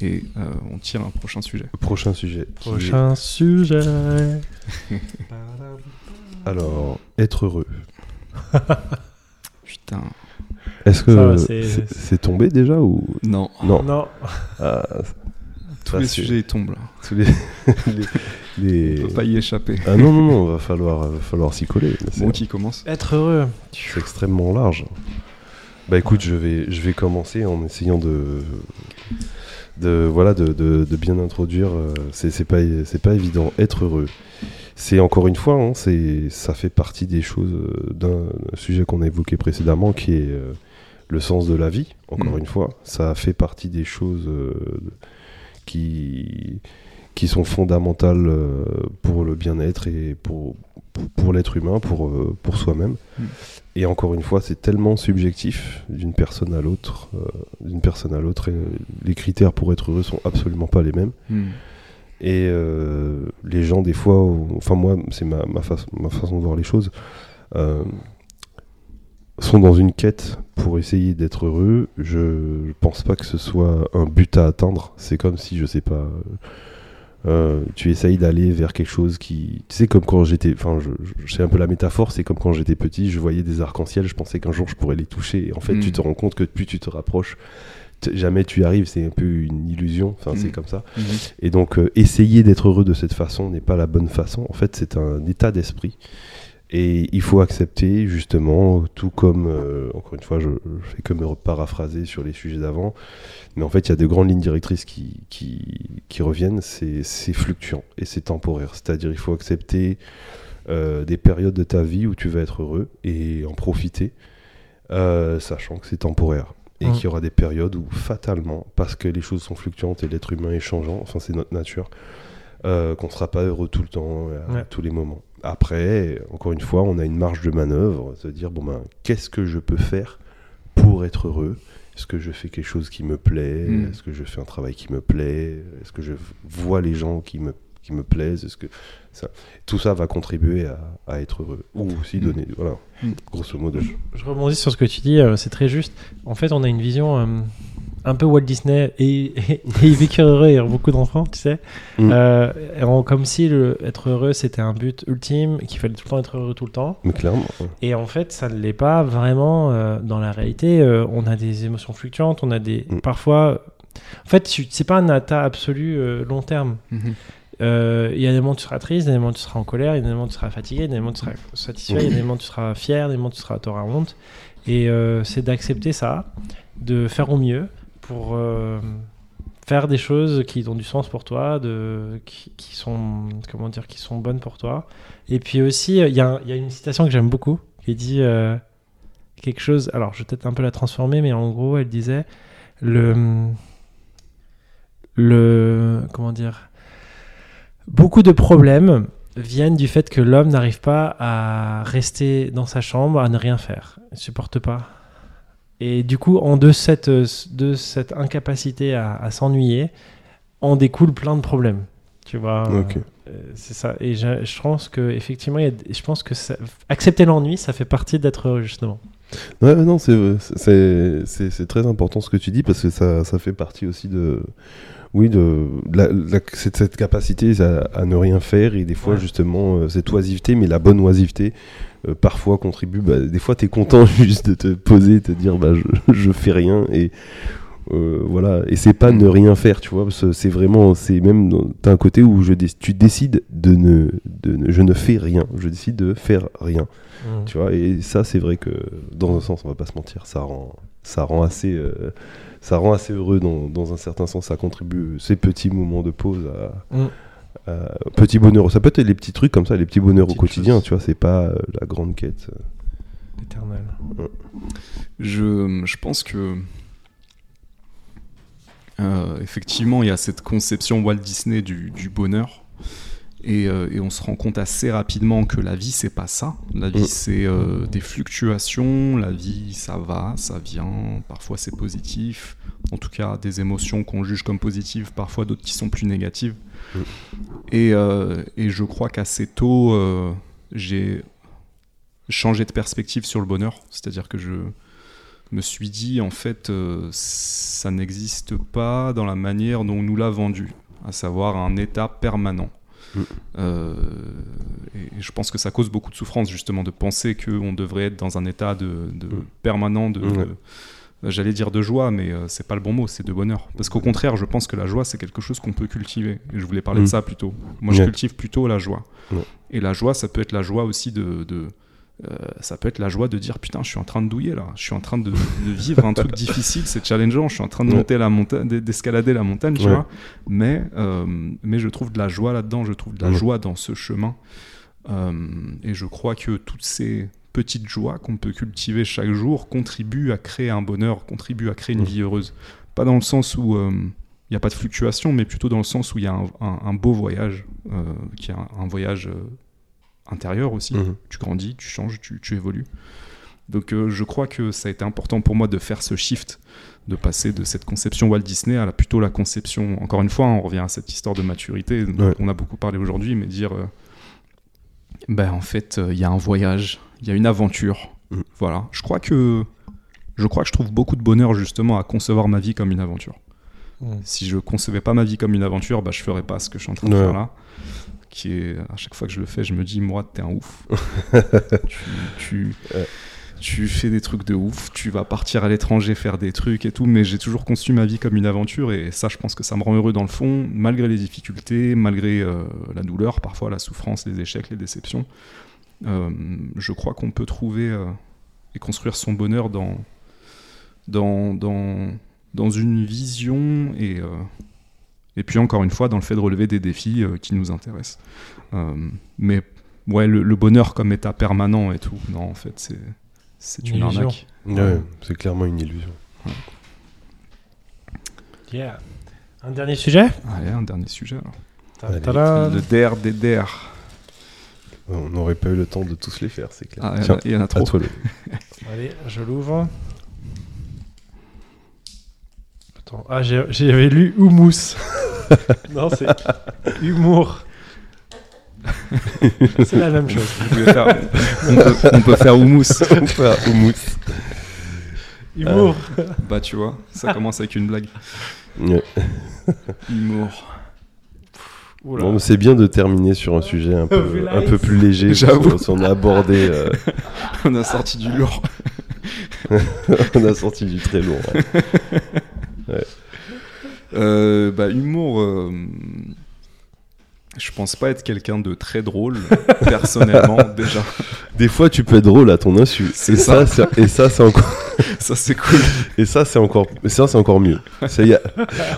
et euh, on tire un prochain sujet. prochain sujet. est- Prochain sujet. Alors, être heureux. Putain, Est-ce que c'est- tombé déjà ou non, non Non. Ah, tous ça, les sujets tombent là. tous les, les- On peut pas y échapper. Ah non non non, va falloir va falloir s'y coller. Bon, qui commence Être heureux. c'est extrêmement large. Bah écoute, je vais je vais commencer en essayant de de voilà de, de- de bien introduire. euh, C'est c'est pas c'est pas évident. Être heureux. C'est encore une fois, hein, c'est ça fait partie des choses euh, d'un sujet qu'on a évoqué précédemment, qui est euh, le sens de la vie. Encore Mm. une fois, ça fait partie des choses euh, qui qui sont fondamentales euh, pour le bien-être et pour pour, pour l'être humain, pour euh, pour soi-même. Mm. Et encore une fois, c'est tellement subjectif d'une personne à l'autre, euh, d'une personne à l'autre. et Les critères pour être heureux sont absolument pas les mêmes. Hmm. Et euh, les gens, des fois, enfin moi, c'est ma, ma, façon- ma façon de voir les choses, euh, sont dans une quête pour essayer d'être heureux. Je, je pense pas que ce soit un but à atteindre. C'est comme si, je sais pas, euh, tu essayes d'aller vers quelque chose qui... Tu sais, comme quand j'étais... Enfin, je, je sais un peu la métaphore, c'est comme quand j'étais petit, je voyais des arcs-en-ciel, je pensais qu'un jour je pourrais les toucher. Et en fait, Mm. tu te rends compte que plus tu te rapproches, jamais tu y arrives, c'est un peu une illusion. Enfin, c'est Mm. comme ça. Mhm. Et donc, euh, essayer d'être heureux de cette façon n'est pas la bonne façon. En fait, c'est un état d'esprit. Et il faut accepter, justement, tout comme, euh, encore une fois, je, je fais que me paraphraser sur les sujets d'avant, mais en fait, il y a de grandes lignes directrices qui, qui, qui reviennent, c'est c'est fluctuant et c'est temporaire. C'est-à-dire, il faut accepter euh, des périodes de ta vie où tu vas être heureux et en profiter, euh, sachant que c'est temporaire. Et Mm. qu'il y aura des périodes où, fatalement, parce que les choses sont fluctuantes et l'être humain est changeant, enfin, c'est notre nature, euh, qu'on ne sera pas heureux tout le temps, à Ouais. tous les moments. Après, encore une fois, on a une marge de manœuvre, se dire, bon ben, qu'est-ce que je peux faire pour être heureux? Est-ce que je fais quelque chose qui me plaît? Mm. Est-ce que je fais un travail qui me plaît? Est-ce que je vois les gens qui me qui me plaisent? Est-ce que ça, tout ça va contribuer à, à être heureux ou aussi donner, voilà, Mm. grosso modo. Je rebondis sur ce que tu dis, euh, c'est très juste. En fait, on a une vision euh, un peu Walt Disney et, et, et vécu heureux et beaucoup d'enfants, tu sais. Mm. Euh, comme si le, être heureux c'était un but ultime, qu'il fallait tout le temps être heureux tout le temps. Mais clairement, ouais. Et en fait, ça ne l'est pas vraiment euh, dans la réalité. euh, on a des émotions fluctuantes, on a des. Mm. Parfois. En fait, c'est pas un état absolu euh, long terme. Mhm. Euh, Il y a des moments où tu seras triste, il y a des moments où tu seras en colère, il y a des moments où tu seras fatigué, il y a des moments où tu seras satisfait, il y a des moments où tu seras fier, il y a des moments où tu seras auras honte. Et euh, c'est d'accepter ça, de faire au mieux pour euh, faire des choses qui ont du sens pour toi, de, qui, sont comment dire, qui sont bonnes pour toi. Et puis aussi, euh, il y, a un- il y a une citation que j'aime beaucoup qui dit euh, quelque chose. Alors, je vais peut-être un peu la transformer, mais en gros, elle disait le le comment dire beaucoup de problèmes viennent du fait que l'homme n'arrive pas à rester dans sa chambre, à ne rien faire, il ne supporte pas. Et du coup, en de cette, de cette incapacité à, à s'ennuyer, en découle plein de problèmes. Tu vois, Ok. euh, c'est ça. Et je, je pense que effectivement, il y a- je pense que ça- accepter l'ennui, ça fait partie d'être heureux, justement. Ouais, non, c'est très important ce que tu dis parce que ça, ça fait partie aussi de. Oui, de la, la- cette, cette capacité à, à ne rien faire et des fois, Ouais. justement, euh, cette oisiveté, mais la bonne oisiveté, euh, parfois contribue. bah, des fois, tu es content juste de te poser, te dire, bah, je, je fais rien et. euh, voilà, et c'est pas ne rien faire, tu vois, c'est vraiment, c'est même, dans- t'as un côté où je dé- tu décides de ne, de ne, je ne fais rien, je décide de faire rien. Tu vois, et ça, c'est vrai que dans un sens, on va pas se mentir, ça rend, ça rend assez, ça rend assez heureux dans, dans un certain sens. Ça contribue ces petits moments de pause à, Mm. à- petit bonheur. Ça peut être les petits trucs comme ça, les petits bonheurs au quotidien. choses. Tu vois, c'est pas euh, la grande quête. Éternel. Je, je pense que euh, effectivement il y a cette conception Walt Disney du, du bonheur et, euh, et on se rend compte assez rapidement que la vie c'est pas ça. La vie Mm. c'est euh, des fluctuations, la vie ça va, ça vient, parfois c'est positif, en tout cas des émotions qu'on juge comme positives, parfois d'autres qui sont plus négatives. Mm. Et, euh, et je crois qu'assez tôt j'ai changé de perspective sur le bonheur, c'est-à-dire que je me suis dit en fait ça n'existe pas dans la manière dont on nous l'a vendu, à savoir un état permanent. Mm. Euh, et je pense que ça cause beaucoup de souffrance justement de penser qu'on devrait être dans un état de, de Mm. permanent de, j'allais dire de joie mais euh, c'est pas le bon mot c'est de bonheur parce qu'au contraire je pense que la joie c'est quelque chose qu'on peut cultiver et je voulais parler Mm. de ça plutôt moi je cultive plutôt la joie et la joie ça peut être la joie aussi de, de- euh, ça peut être la joie de dire putain je suis en train de douiller là je suis en train de, de vivre un truc difficile c'est challengeant je suis en train de Ouais. monter la montagne d'escalader la montagne tu Ouais. vois mais euh, mais je trouve de la joie là-dedans je trouve de la Ouais. joie dans ce chemin Euh, et je crois que toutes ces petites joies qu'on peut cultiver chaque jour contribuent à créer un bonheur contribuent à créer une vie heureuse pas dans le sens où il n'y a pas de fluctuation mais plutôt dans le sens où il y a un, un- un beau voyage qui est un, un voyage intérieur aussi Mhm. tu grandis, tu changes, tu, tu évolues. Donc euh, je crois que ça a été important pour moi de faire ce shift, de passer de cette conception Walt Disney à la, plutôt la conception, encore une fois, on revient à cette histoire de maturité dont Ouais. on a beaucoup parlé aujourd'hui, mais dire, euh, ben en fait, euh, il y a un voyage, il y a une aventure. Mm. Voilà, je crois que je crois que je trouve beaucoup de bonheur justement à concevoir ma vie comme une aventure. Mm. Si je concevais pas ma vie comme une aventure, bah, je ferais pas ce que je suis en train de Ouais. faire là. Qui est, à chaque fois que je le fais, je me dis, moi, t'es un ouf. tu, tu, Ouais. tu fais des trucs de ouf, tu vas partir à l'étranger faire des trucs et tout, mais j'ai toujours conçu ma vie comme une aventure et ça, je pense que ça me rend heureux dans le fond, malgré les difficultés, malgré euh, la douleur, parfois la souffrance, les échecs, les déceptions. Euh, je crois qu'on peut trouver euh, et construire son bonheur dans, dans, dans, dans une vision et, et puis encore une fois dans le fait de relever des défis euh, qui nous intéressent. Euh, mais ouais, le, le bonheur comme état permanent et tout, non, en fait, c'est, c'est Une une, illusion. arnaque. Ouais, c'est clairement une illusion. Yeah. Un dernier sujet? Allez, un dernier sujet alors. Allez. Ta-da. Le DER des DER. On n'aurait pas eu le temps de tous les faire, c'est clair. Ah, il y en a- Tiens, il y en a à trop. Allez, je l'ouvre. Attends, ah, j'avais lu Humus. non, c'est Humour. C'est la même chose. Vous pouvez faire- on, peut, on peut faire houmous. Humour. Bah tu vois, ça commence avec une blague. Humour. Bon, c'est bien de terminer sur un sujet un peu, un peu plus léger. J'avoue. qu'on a abordé, euh, On a sorti du lourd. on a sorti du très lourd. ouais. Euh, bah humour. euh, je pense pas être quelqu'un de très drôle, personnellement, déjà. Des fois, tu peux être drôle à ton insu. C'est Et ça. ça, c'est- et ça, c'est encore, Ça, c'est cool. et ça, c'est encore, et ça, c'est encore mieux. Ça, y a-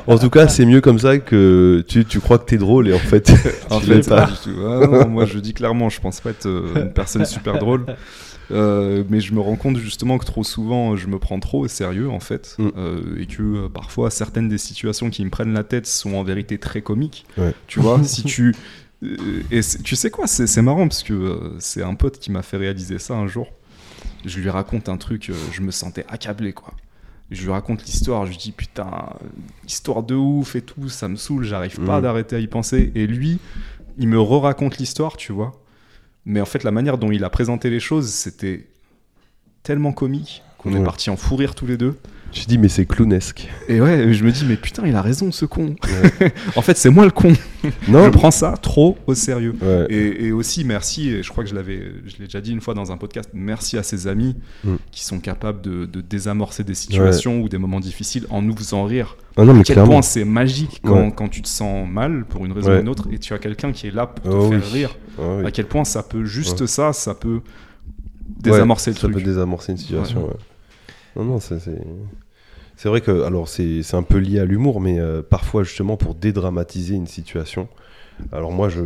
En tout cas, c'est mieux comme ça que tu, tu crois que t'es drôle et en fait, En tu fait, pas. pas du tout. Ah non, moi, je dis clairement, je pense pas être euh, une personne super drôle. Euh, mais je me rends compte justement que trop souvent je me prends trop au sérieux en fait Mm. Euh, et que euh, parfois certaines des situations qui me prennent la tête sont en vérité très comiques Ouais. tu vois si tu et tu sais quoi c'est marrant parce que c'est un pote qui m'a fait réaliser ça un jour je lui raconte un truc je me sentais accablé quoi je lui raconte l'histoire je lui dis putain histoire de ouf et tout ça me saoule j'arrive pas Mm. d'arrêter à y penser et lui il me re-raconte l'histoire tu vois mais en fait, la manière dont il a présenté les choses, c'était tellement comique qu'on est parti en fou rire tous les deux. Je dis, mais c'est clownesque. Et ouais, je me dis, mais putain, il a raison, ce con. en fait, c'est moi le con. Non. Je prends ça trop au sérieux. Ouais. Et, et aussi, merci, je crois que je l'avais, je l'ai déjà dit une fois dans un podcast, merci à ses amis Mm. qui sont capables de, de désamorcer des situations ou des moments difficiles en nous faisant rire. Ah non, mais À quel clairement. point c'est magique quand, tu te sens mal pour une raison ou une autre et tu as quelqu'un qui est là pour te Oh faire oui. rire. Oui. À quel point ça peut, juste ça, ça peut désamorcer le ça truc. peut désamorcer une situation. Non, non, c'est. vrai que, alors c'est un peu lié à l'humour, mais euh, parfois justement pour dédramatiser une situation. Alors moi, je,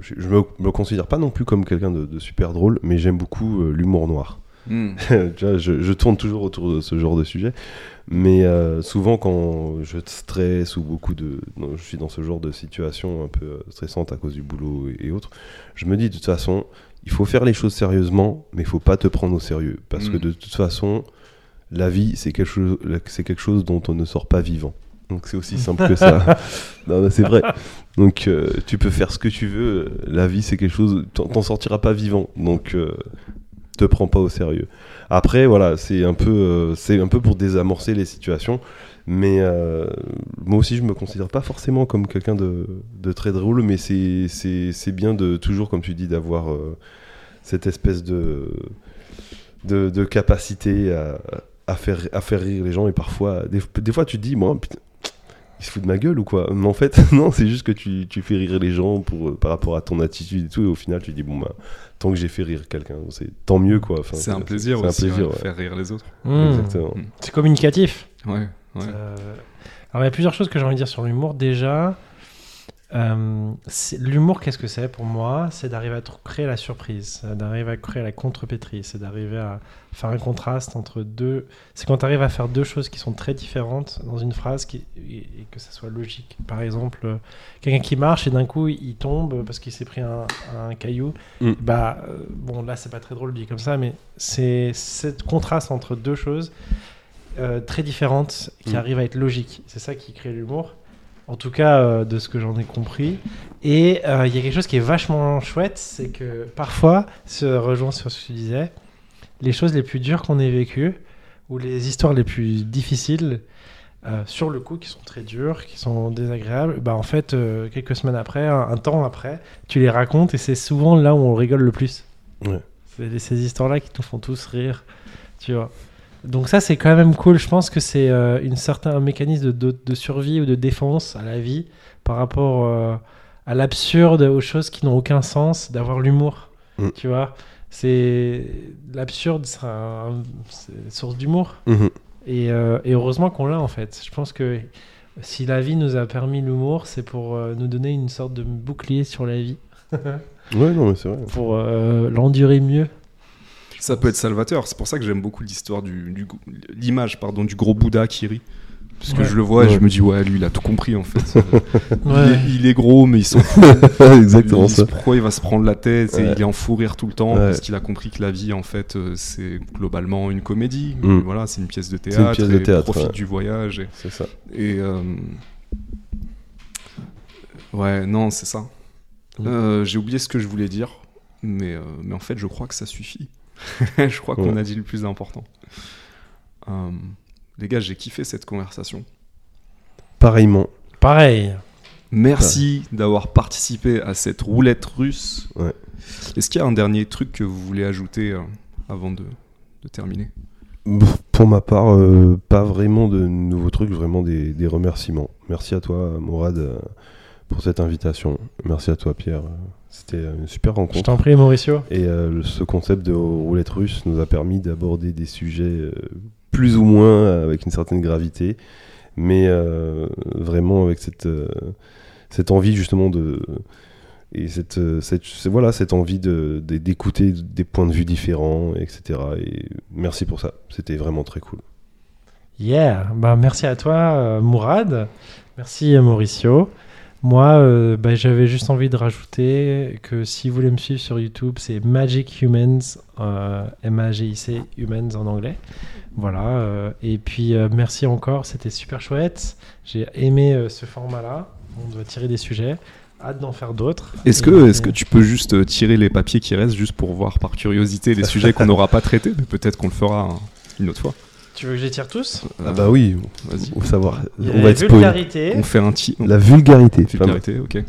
je, je me, me considère pas non plus comme quelqu'un de, de super drôle, mais j'aime beaucoup euh, l'humour noir. Hmm. Tu vois, je, je tourne toujours autour de ce genre de sujet, mais euh, souvent quand je stresse ou beaucoup de, je suis dans ce genre de situation un peu stressante à cause du boulot et, et autres, je me dis de toute façon, il faut faire les choses sérieusement, mais il faut pas te prendre au sérieux, parce que Mm. de toute façon, la vie c'est quelque chose, quelque chose dont on ne sort pas vivant. Donc c'est aussi simple que ça. Non, mais c'est vrai. Donc euh, tu peux faire ce que tu veux. La vie c'est quelque chose, t'en t'en sortiras pas vivant. Donc euh, te prends pas au sérieux. Après voilà, c'est un peu, euh, c'est un peu pour désamorcer les situations. Mais euh, moi aussi je me considère pas forcément comme quelqu'un de, de très drôle, mais c'est bien de toujours comme tu dis d'avoir cette espèce de de, de capacité à, à faire à faire rire les gens et parfois des, des fois tu te dis moi putain il se fout de ma gueule ou quoi? Mais en fait, non, c'est juste que tu, tu fais rire les gens pour, euh, par rapport à ton attitude et tout, et au final, tu dis, bon, bah, tant que j'ai fait rire quelqu'un, c'est tant mieux, quoi. Enfin, C'est un plaisir c'est un aussi, plaisir, ouais, ouais. faire rire les autres. Hmm. Exactement. C'est communicatif. Ouais, ouais. Euh, alors il y a plusieurs choses que j'ai envie de dire sur l'humour. Déjà, euh, l'humour, qu'est-ce que c'est pour moi? C'est d'arriver à créer la surprise, c'est d'arriver à créer la contrepétrie, c'est d'arriver à faire un contraste entre deux. C'est quand tu arrives à faire deux choses qui sont très différentes dans une phrase qui, et, que ça soit logique. Par exemple, euh, quelqu'un qui marche et d'un coup il tombe parce qu'il s'est pris un, un caillou. Mm. Bah euh, bon là c'est pas très drôle dit comme ça, mais c'est ce contraste entre deux choses euh, très différentes qui Mm. arrivent à être logiques. C'est ça qui crée l'humour. En tout cas, euh, de ce que j'en ai compris. Et euh, il y a quelque chose qui est vachement chouette, c'est que parfois, se rejoint sur ce que tu disais, les choses les plus dures qu'on ait vécues, ou les histoires les plus difficiles, euh, sur le coup, qui sont très dures, qui sont désagréables, bah en fait, quelques semaines après, un, un temps après, tu les racontes et c'est souvent là où on rigole le plus. Ouais. C'est ces histoires-là qui nous font tous rire, tu vois. Donc ça, c'est quand même cool. Je pense que c'est euh, une certain un mécanisme de, de- de survie ou de défense à la vie par rapport euh, à l'absurde, aux choses qui n'ont aucun sens, d'avoir l'humour. Mm. Tu vois, c'est l'absurde, c'est un- source d'humour. Mhm. Et, euh, et heureusement qu'on l'a en fait. Je pense que si la vie nous a permis l'humour, c'est pour euh, nous donner une sorte de bouclier sur la vie, Ouais, non, mais c'est vrai. pour l'endurer mieux. Ça peut être salvateur. C'est pour ça que j'aime beaucoup l'histoire du, du- l'image pardon du gros Bouddha qui rit. Parce que Ouais. je le vois et Ouais. je me dis ouais lui il a tout compris en fait. Il, est, il est gros mais il s'en fout. Exactement ça. Pourquoi il va se prendre la tête et il est en fou rire tout le temps Ouais. parce qu'il a compris que la vie en fait euh, c'est globalement une comédie. Mm. Voilà c'est une pièce de une théâtre. pièce de et théâtre, Profite ouais. du voyage et, C'est ça. et, euh, ouais non c'est ça. Euh, J'ai oublié ce que je voulais dire, mais, euh, mais en fait, je crois que ça suffit. je crois qu'on a dit le plus important. Euh, les gars, j'ai kiffé cette conversation. Pareillement. Pareil. Merci d'avoir participé à cette roulette russe. Ouais. Est-ce qu'il y a un dernier truc que vous voulez ajouter euh, avant de, de terminer? Pour ma part, euh, pas vraiment de nouveaux trucs, vraiment des, des remerciements. Merci à toi, Mourad, euh, pour cette invitation. Merci à toi, Pierre. C'était une super Je rencontre. t'en prie, Mauricio. Et euh, ce concept de roulette russe nous a permis d'aborder des sujets euh, plus ou moins euh, avec une certaine gravité, mais euh, vraiment avec cette, cette envie justement de et cette, cette voilà cette envie de de- d'écouter des points de vue différents, etc. Et merci pour ça. C'était vraiment très cool. Yeah, bah, merci à toi, Mourad. Merci, Mauricio. Moi, euh, bah, j'avais juste envie de rajouter que si vous voulez me suivre sur YouTube, c'est Magic Humans, euh, M-A-G-I-C, Humans en anglais. Voilà. euh, et puis, merci encore, c'était super chouette. J'ai aimé ce format-là. On doit tirer des sujets. Hâte d'en faire d'autres. Est-ce que, est que tu peux juste tirer les papiers qui restent juste pour voir par curiosité les sujets qu'on n'aura pas traités Mais peut-être qu'on le fera hein, une autre fois. Tu veux que je les tire tous Ah bah oui, Vas-y. faut savoir. Il y a On la va être spoil. vulgarité. On fait un petit. La vulgarité. pas mal. Vulgarité, ok.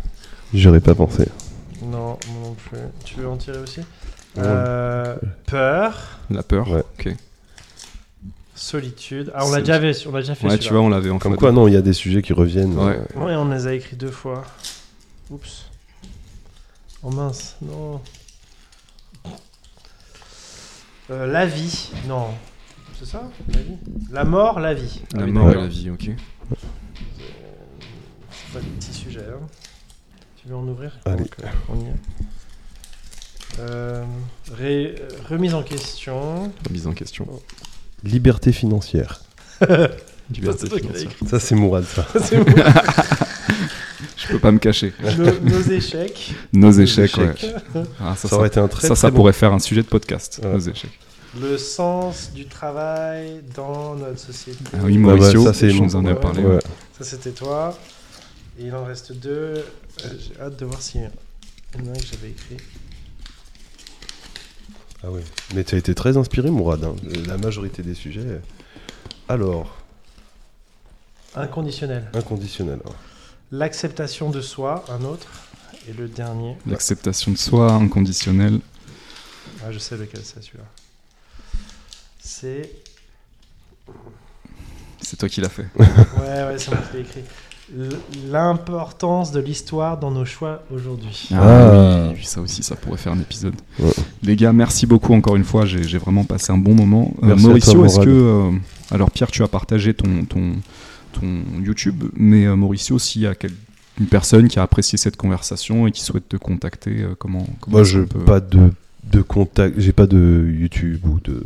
J'aurais pas pensé. Non, moi non plus. Tu veux en tirer aussi Ouais. Euh, Peur. La peur. Ouais. Ok. Solitude. Ah, on l'a C'est- déjà, vu- on l'a déjà fait. Ouais, celui-là. tu vois, on l'avait en Comme quoi, non, il y a des sujets qui reviennent. Ouais. euh, Ouais, on les a écrits deux fois. Oups. Oh mince, non. Euh, la vie. Non. C'est ça La vie? La mort, la vie. La Ah mort et la vie, ok. C'est pas des petits sujets. hein. Tu veux en ouvrir? Allez. Donc, euh, on y est. Euh, ré- euh, remise en question. Mise en question. Liberté financière. Liberté l'as financière. Ça, c'est Mourad, ça. Bon. Je peux pas me cacher. nos, nos échecs. Nos échecs, ouais. échecs. Ah, ça, Ça aurait ça, été un très, ça, très ça bon- pourrait faire un sujet de podcast. Ouais. Nos échecs. Le sens du travail dans notre société. Ah oui, Ah Mauricio, bah, ça, c'est je nous en ai Ouais, parlé. Ouais. Ça, c'était toi. Et il en reste deux. Euh, J'ai hâte de voir si. Il y en a un que j'avais écrit. Ah oui. Mais tu as été très inspiré, Mourad. hein. La majorité des sujets. Alors, Inconditionnel. inconditionnel. hein. L'acceptation de soi, un autre. Et le dernier. L'acceptation de soi inconditionnelle. Ah, je sais lequel c'est celui-là. C'est. C'est toi qui l'as fait. Ouais, ouais, c'est moi qui l'ai écrit. L'importance de l'histoire dans nos choix aujourd'hui. Ah. oui, oui, ça aussi, ça pourrait faire un épisode. Ouais. Les gars, merci beaucoup encore une fois. J'ai vraiment passé un bon moment. Euh, Mauricio, est-ce que. euh, alors, Pierre, tu as partagé ton, ton, ton YouTube, mais euh, Mauricio, s'il y a quel- une personne qui a apprécié cette conversation et qui souhaite te contacter, euh, comment, comment Moi, je peut- pas de, de contact. J'ai pas de YouTube ou de,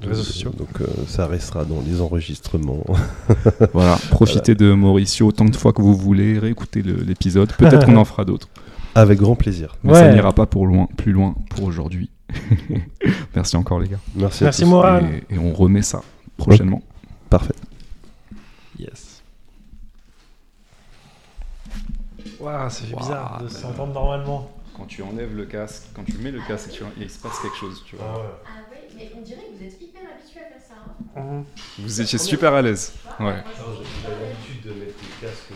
de- Réseaux sociaux. Donc, euh, ça restera dans les enregistrements. Voilà, profitez de Mauricio autant de fois que vous voulez, réécoutez l'épisode. Peut-être qu'on en fera d'autres. Avec grand plaisir. Mais ça n'ira pas pour loin, plus loin pour aujourd'hui. Merci encore, les gars. Merci, à Merci, tous. Mourad. Et, et on remet ça prochainement. Parfait. Yes. Waouh, ça fait Waouh, bizarre de s'entendre normalement. Quand tu enlèves le casque, quand tu mets le casque, il se passe quelque chose, tu Ah oui, mais on dirait que vous êtes hyper habitué à faire ça. hein. Mhm. Vous étiez super à l'aise. Ouais. J'ai l'habitude de mettre le casque.